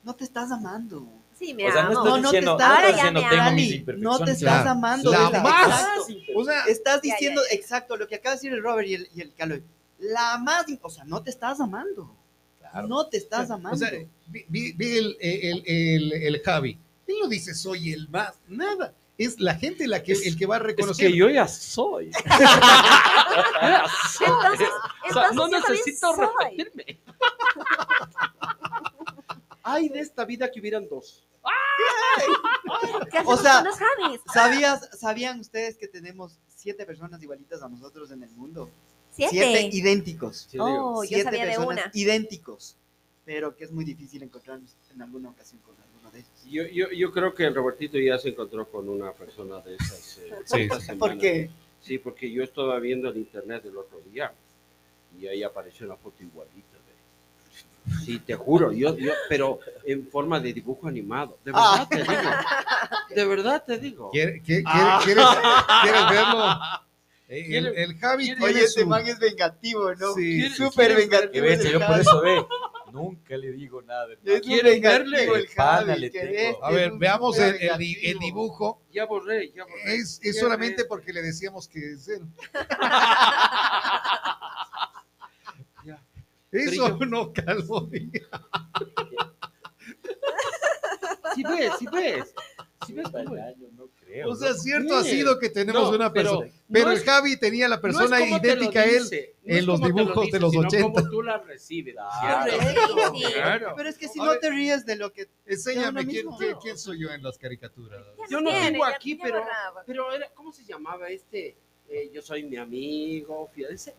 No te estás amando. Sí, me O sea, no estás No, no te estás- no estás diciendo tengo mis imperfecciones. no te estás Claro. amando. La es la- más. O sea, Estás diciendo ya, ya. exacto lo que acaba de decir el Robert y el, y el Caloy. La más, o sea, no te estás amando. No te estás amando. O sea, vi, vi- vi el, el, el, el Javi. Él no dice soy el más, nada. Es la gente la que, el que va a Es reconocer. que yo ya soy. <laughs> <laughs> Entonces, O sea, entonces no necesito repetirme. <laughs> Ay, de esta vida que hubieran dos. ¿Qué O sea, con los Javis? ¿Sabías, ¿Sabían ustedes que tenemos siete personas igualitas a nosotros en el mundo? Siete. idénticos. Sí, digo, Oh, yo Siete de personas una. idénticos. Pero que es muy difícil encontrarnos en alguna ocasión con alguno de ellos. Yo, yo, yo creo que el Robertito ya se encontró con una persona de esas. eh, <laughs> Sí, esta. ¿Por qué? Sí, porque yo estaba viendo el internet el otro día y ahí apareció una foto igualita. Sí, te juro, yo, yo, pero en forma de dibujo animado. De verdad Ah. te digo. De verdad te digo. ¿Quiere- quiere- Ah. ¿Quieres, quieres verlo? El, Quiere- el Javi quiere- Oye, este su- man es vengativo, ¿no? Sí, Súper ¿Quieres ver- vengativo. Ves, yo por eso ve, <laughs> nunca le digo nada. hermano. Es un ¿Quieres vengativo verle? el Pana Javi. le que tengo. bestia, A ver, veamos el, dibujo. Ya borré, ya borré. Es, es solamente ves. porque le decíamos que es él. <laughs> Eso <laughs> no caló. Si ves, si ves. Si ves cómo es. no creo. O sea, ¿no? cierto ha sido que tenemos No, una pero persona. no Pero es- el Javi tenía la persona idéntica a él en los dibujos de los sino 80. como tú la recibes. Claro. ¿cierto? Sí. Claro. Pero es que si A no ver. te ríes de lo que... Enséñame Uno quién, mismo. quién- quién soy yo en las caricaturas. Yo no tengo aquí, pero, pero era, ¿cómo se llamaba este? Eh, yo soy mi amigo.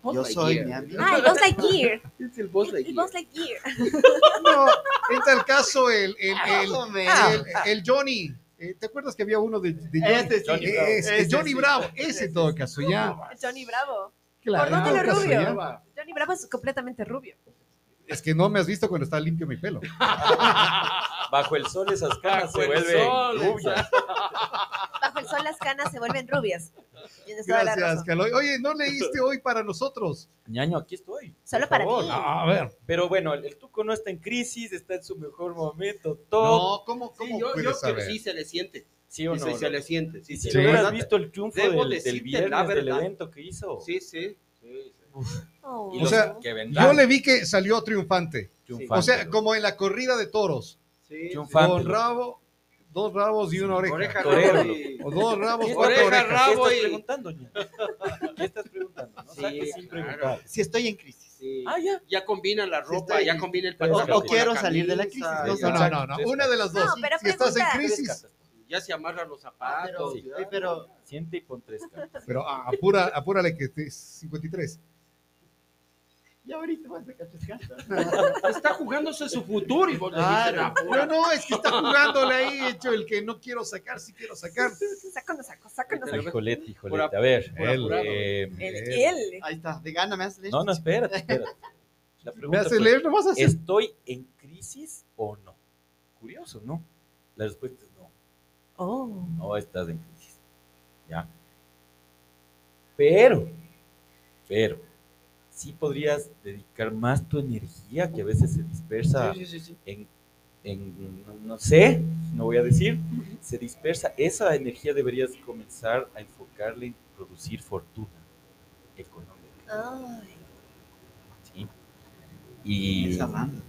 Buzz Yo soy mi amigo. Ah, el Buzz Lightyear. <laughs> Es el Buzz El Lightyear. Buzz Lightyear. <laughs> No, en tal caso, el, el, el, menos. el- el Johnny. eh, ¿Te acuerdas que había uno de, de Johnny? Sí. Johnny Eh, Bravo. ese, Ese Johnny sí. Bravo, ese en todo caso ya. Johnny Bravo. Claro, ¿Por dónde lo rubio? ya. Johnny Bravo es completamente rubio. Es que no me has visto cuando está limpio mi pelo. <laughs> Bajo el sol esas canas Bajo se el vuelven rubias. Bajo el sol las canas se vuelven rubias. Tienes toda la Gracias, razón. Caloy. Oye, ¿no <laughs> leíste hoy para nosotros? Ñaño, aquí estoy. Solo para favor. ti. A ver. Pero bueno, el, el Tuco no está en crisis, está en su mejor momento. Todo. No, ¿cómo, Sí, cómo yo, yo puedes pero saber? sí se le siente. ¿Sí o Sí, no? sí, se le siente. Sí, sí, si Sí. hubieras visto el triunfo Debo del, del viernes la del evento que hizo. Sí, sí. sí, sí. Oh. Y O sea, que. Yo le vi que salió triunfante. Triunfante, O sea, como en la corrida de toros. Sí, Triunfante. Con rabo, dos rabos y una oreja. Oreja, Torero, rabo O dos rabos, ¿Qué cuatro Oreja, orejas. ¿Qué rabo estás y- preguntando, Ñaño? ¿Qué estás preguntando? No Sí, saques sin claro. preguntar. Si estoy en crisis. Sí. Ah, ya. Ya combina la Sí, ropa, estoy- ya combina el O, pantalón. o la quiero salir de la crisis. No, ya. no, no, no. Una de las dos. No, pero si estás en pregunta. Crisis. Ya se amarran los Pero, zapatos. Sí. ay, pero Siente y pon tres cartas. pero ah, apura, apúrale que es 53. Ya ahorita vas a cartas. <laughs> Está jugándose su futuro y vos Claro. dices, "Ah, No, pura". no, es que está jugándole ahí, hecho el que no quiero sacar, sí quiero sacar. Saco, no saco, saco, no saco. Por ap- A ver. él, eh, El, Eh, él. Ahí está, de gana me has leído. no, no, espérate, <laughs> espérate. La ¿Me pregunta haces fue, leer? ¿No vas a hacer? ¿estoy en crisis o no? Curioso, ¿no? La respuesta es no. Oh. No estás en crisis. ¿Ya? Pero, pero, sí podrías dedicar más tu energía que a veces se dispersa Sí, sí, sí, sí. en, en, no, no sé, no voy a decir, se dispersa. Esa energía deberías comenzar a enfocarle en producir fortuna económica. Ay. ¿sí? Y Esa banda.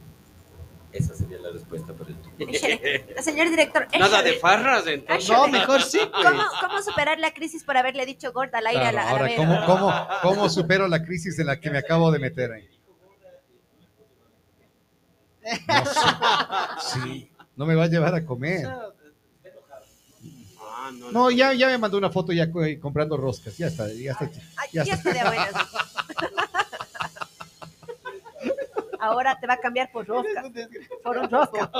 Esa sería la respuesta para el. <laughs> Señor director, Nada de farras, entonces. No, mejor sí, pues. ¿Cómo, ¿Cómo superar la crisis por haberle dicho gorda al aire Claro, a la, a la ahora, Vero? ¿cómo, cómo, ¿cómo supero la crisis en la que me acabo de meter ahí? No sé. Sí, no me va a llevar a comer. Ah, no, No, ya, ya me mandó una foto ya co- comprando roscas. Ya está, ya está. Ya ya está de buenas. Ahora te va a cambiar por rosca. Por un rosca.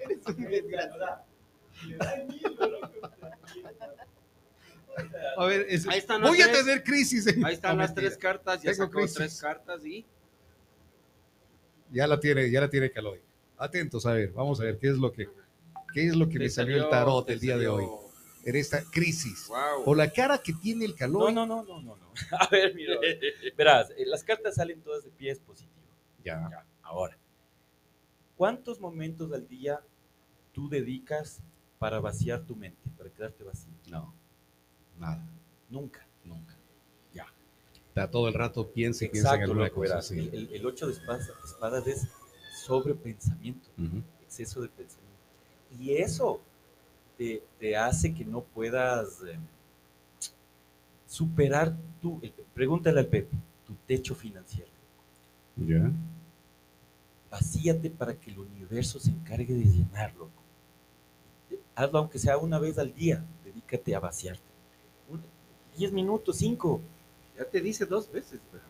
Eres un desgraciado. A ver, es- Ahí están voy a tres. tener crisis. en- Ahí están No, las mentira. tres cartas, ya Tengo sacó crisis. tres cartas y Ya la tiene, ya la tiene Caloy. Atentos, a ver, vamos a ver qué es lo que, qué es lo que te me salió, salió- el tarot el día de hoy. En esta crisis. Wow. O la cara que tiene el No, Caloy. no, no, no, no, no. <laughs> A ver, mira. Verás, eh, las cartas salen todas de pies positivo. Ya. Ya, ahora. ¿Cuántos momentos al día tú dedicas para vaciar tu mente, para quedarte vacío? No. Nada. Nunca. Nunca. Ya. Está todo el rato piensa y piensa en alguna cosa. verás. sí. El, el, el ocho de espadas, espadas es sobrepensamiento, Ujú. exceso de pensamiento. Y eso te, te hace que no puedas eh, superar tu, pregúntale al Pepe, tu techo financiero. Ya. Vacíate para que el universo se encargue de llenarlo. Hazlo aunque sea una vez al día, dedícate a vaciarte. Un- Diez minutos, cinco. Ya te dice dos veces, pero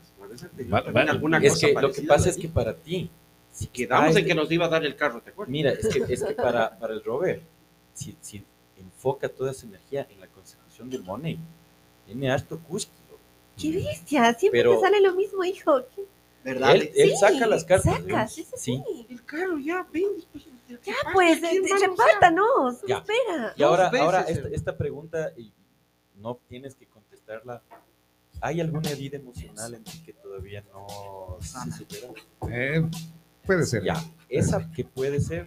Vale, vale. alguna es cosa que lo que pasa es que para ti, si quedamos Ah, en que nos iba a dar el carro, ¿te acuerdas? Mira, es que, es que para, para el Robert, si, si enfoca toda su energía en la consecución de money, tiene harto cusco. ¡Qué bestia! Siempre Pero- te sale lo mismo, hijo. ¿Qué- ¿Verdad? Él, él Sí, saca las cartas. saca, sí, sí, sí. El carro ya, ven. pues, Ya, pues, ¿quién eh, vamos a- repártanos. Ya. Espera. Y ahora, veces, ahora eh. esta, esta pregunta, y no tienes que contestarla. ¿Hay alguna herida emocional en ti que todavía no se supera? Eh, puede ser. Ya, esa que puede ser,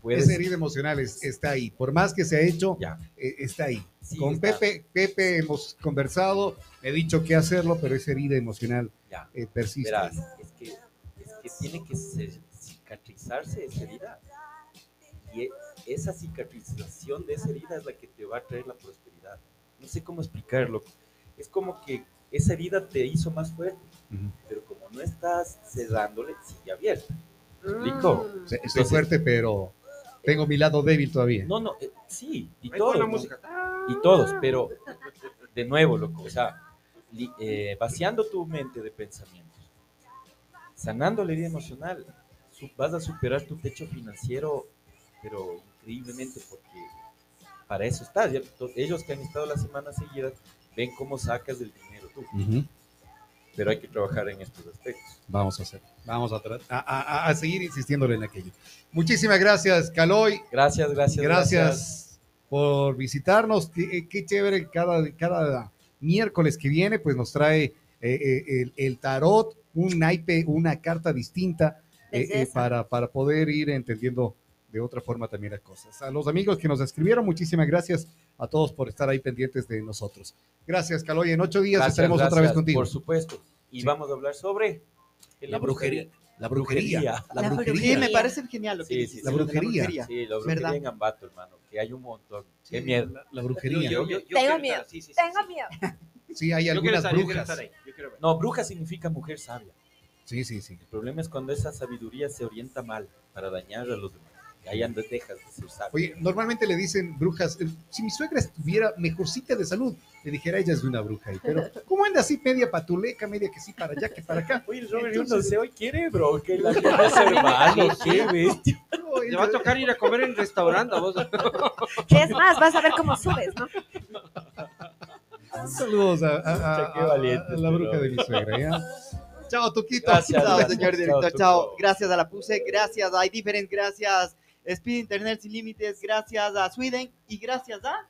puede Esa ser. herida emocional es- está ahí. Por más que se ha hecho, Ya, eh, está ahí. sí, Con está, Pepe, Pepe hemos conversado, he dicho qué hacerlo, pero esa herida emocional Ya, eh, persiste. verás, es que, es que tiene que se- cicatrizarse esa herida. Y e- esa cicatrización de esa herida es la que te va a traer la prosperidad. No sé cómo explicarlo. Es como que esa herida te hizo más fuerte, Ujú. pero como no estás cerrándole, sigue abierta. ¿Me explico? Mm. O sea, Estoy Entonces- fuerte, pero tengo mi lado débil todavía. No, no, eh, sí, y todos. Y todos, pero de nuevo, loco, o sea, eh, vaciando tu mente de pensamientos, sanando la herida emocional, vas a superar tu techo financiero, pero increíblemente, porque para eso estás. ellos que han estado las semanas seguidas ven cómo sacas el dinero tú, Ujú. pero hay que trabajar en estos aspectos. Vamos a hacer. Vamos a, a, a- a seguir insistiéndole en aquello. Muchísimas gracias, Caloy. Gracias, gracias. Gracias por visitarnos. Qué, qué chévere. Cada, cada miércoles que viene, pues nos trae eh, eh, el, el tarot, un naipe, una carta distinta eh, eh, para, para poder ir entendiendo de otra forma también las cosas. A los amigos que nos escribieron, muchísimas gracias a todos por estar ahí pendientes de nosotros. Gracias, Caloy. En ocho días Gracias, estaremos otra vez contigo. Por supuesto. Y Sí. vamos a hablar sobre La brujería. La brujería. Brujería. La La brujería. Sí, brujería. me parece genial lo que Sí, dices, sí, La lo de brujería. Sí, la ¿Verdad? brujería en Ambato, hermano, que hay un montón. Qué Sí, miedo. La, la brujería. Yo- ¿no? yo- yo Tengo quiero miedo. estar, sí, Tengo sí. miedo. <laughs> Sí, hay algunas estar, brujas. estar ahí, yo quiero ver. No, bruja significa mujer sabia. Sí, sí, sí. El problema es cuando esa sabiduría se orienta mal para dañar a los demás. De ser sabio. Oye, normalmente le dicen brujas, eh, si mi suegra estuviera mejorcita de salud, le dijera ella es de una bruja. ahí, Pero, <laughs> ¿cómo anda así media patuleca, media que sí para allá, que para acá? Oye, Robert, Entonces- uno se hoy quiere, bro, que la gente es hermano, qué bestia. <laughs> No, Te va a tocar ir a comer en restaurante, a vos. <laughs> Es más, vas a ver cómo subes, ¿no? Saludos a, a- a- a- valiente a la bruja de mi suegra. ¿ya? Chao, Tuquito. Gracias. Chao, Gracias. señor director. Chao. Gracias a la PUSE, gracias a iDifferent, gracias Speed Internet Sin Límites, gracias a Sweden y gracias a.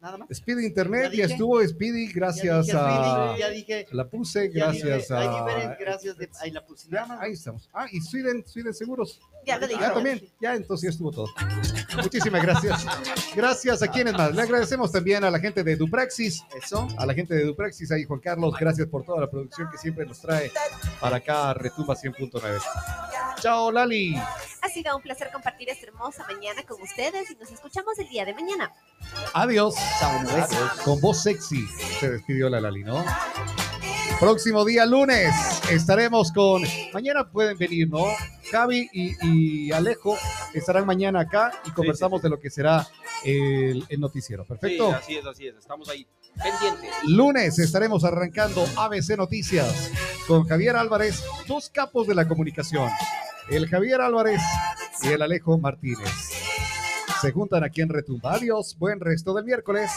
Nada más. Speedy Internet, dije. estuvo Speedy, gracias ya dije, a Speedy, ya dije. la Puse, dije, gracias a... iDifferent, gracias de, ahí la puse. Nada más. Ahí estamos. Ah, y Sweden, Sweden Seguros. Ya lo dije. Ya también, ya entonces ya estuvo todo. Muchísimas gracias. Gracias a quienes más. Le agradecemos también a la gente de Dupraxis, Eso. a la gente de Dupraxis, ahí Juan Carlos, gracias por toda la producción que siempre nos trae para acá Retumba 100.9. Chao Lali. Ha sido un placer compartir esta hermosa mañana con ustedes y nos escuchamos el día de mañana. Adiós. Chao, ¿no ves? Con voz sexy se despidió la Lali, ¿no? Próximo día lunes estaremos con. Mañana pueden venir, ¿no? Javi y, y Alejo estarán mañana acá y conversamos de lo que será el, el noticiero. Perfecto. Sí, así es, así es. Estamos ahí pendientes. Lunes estaremos arrancando ABC Noticias con Javier Álvarez, dos capos de la comunicación, el Javier Álvarez y el Alejo Martínez. Se juntan aquí en Retumba. Adiós, buen resto del miércoles.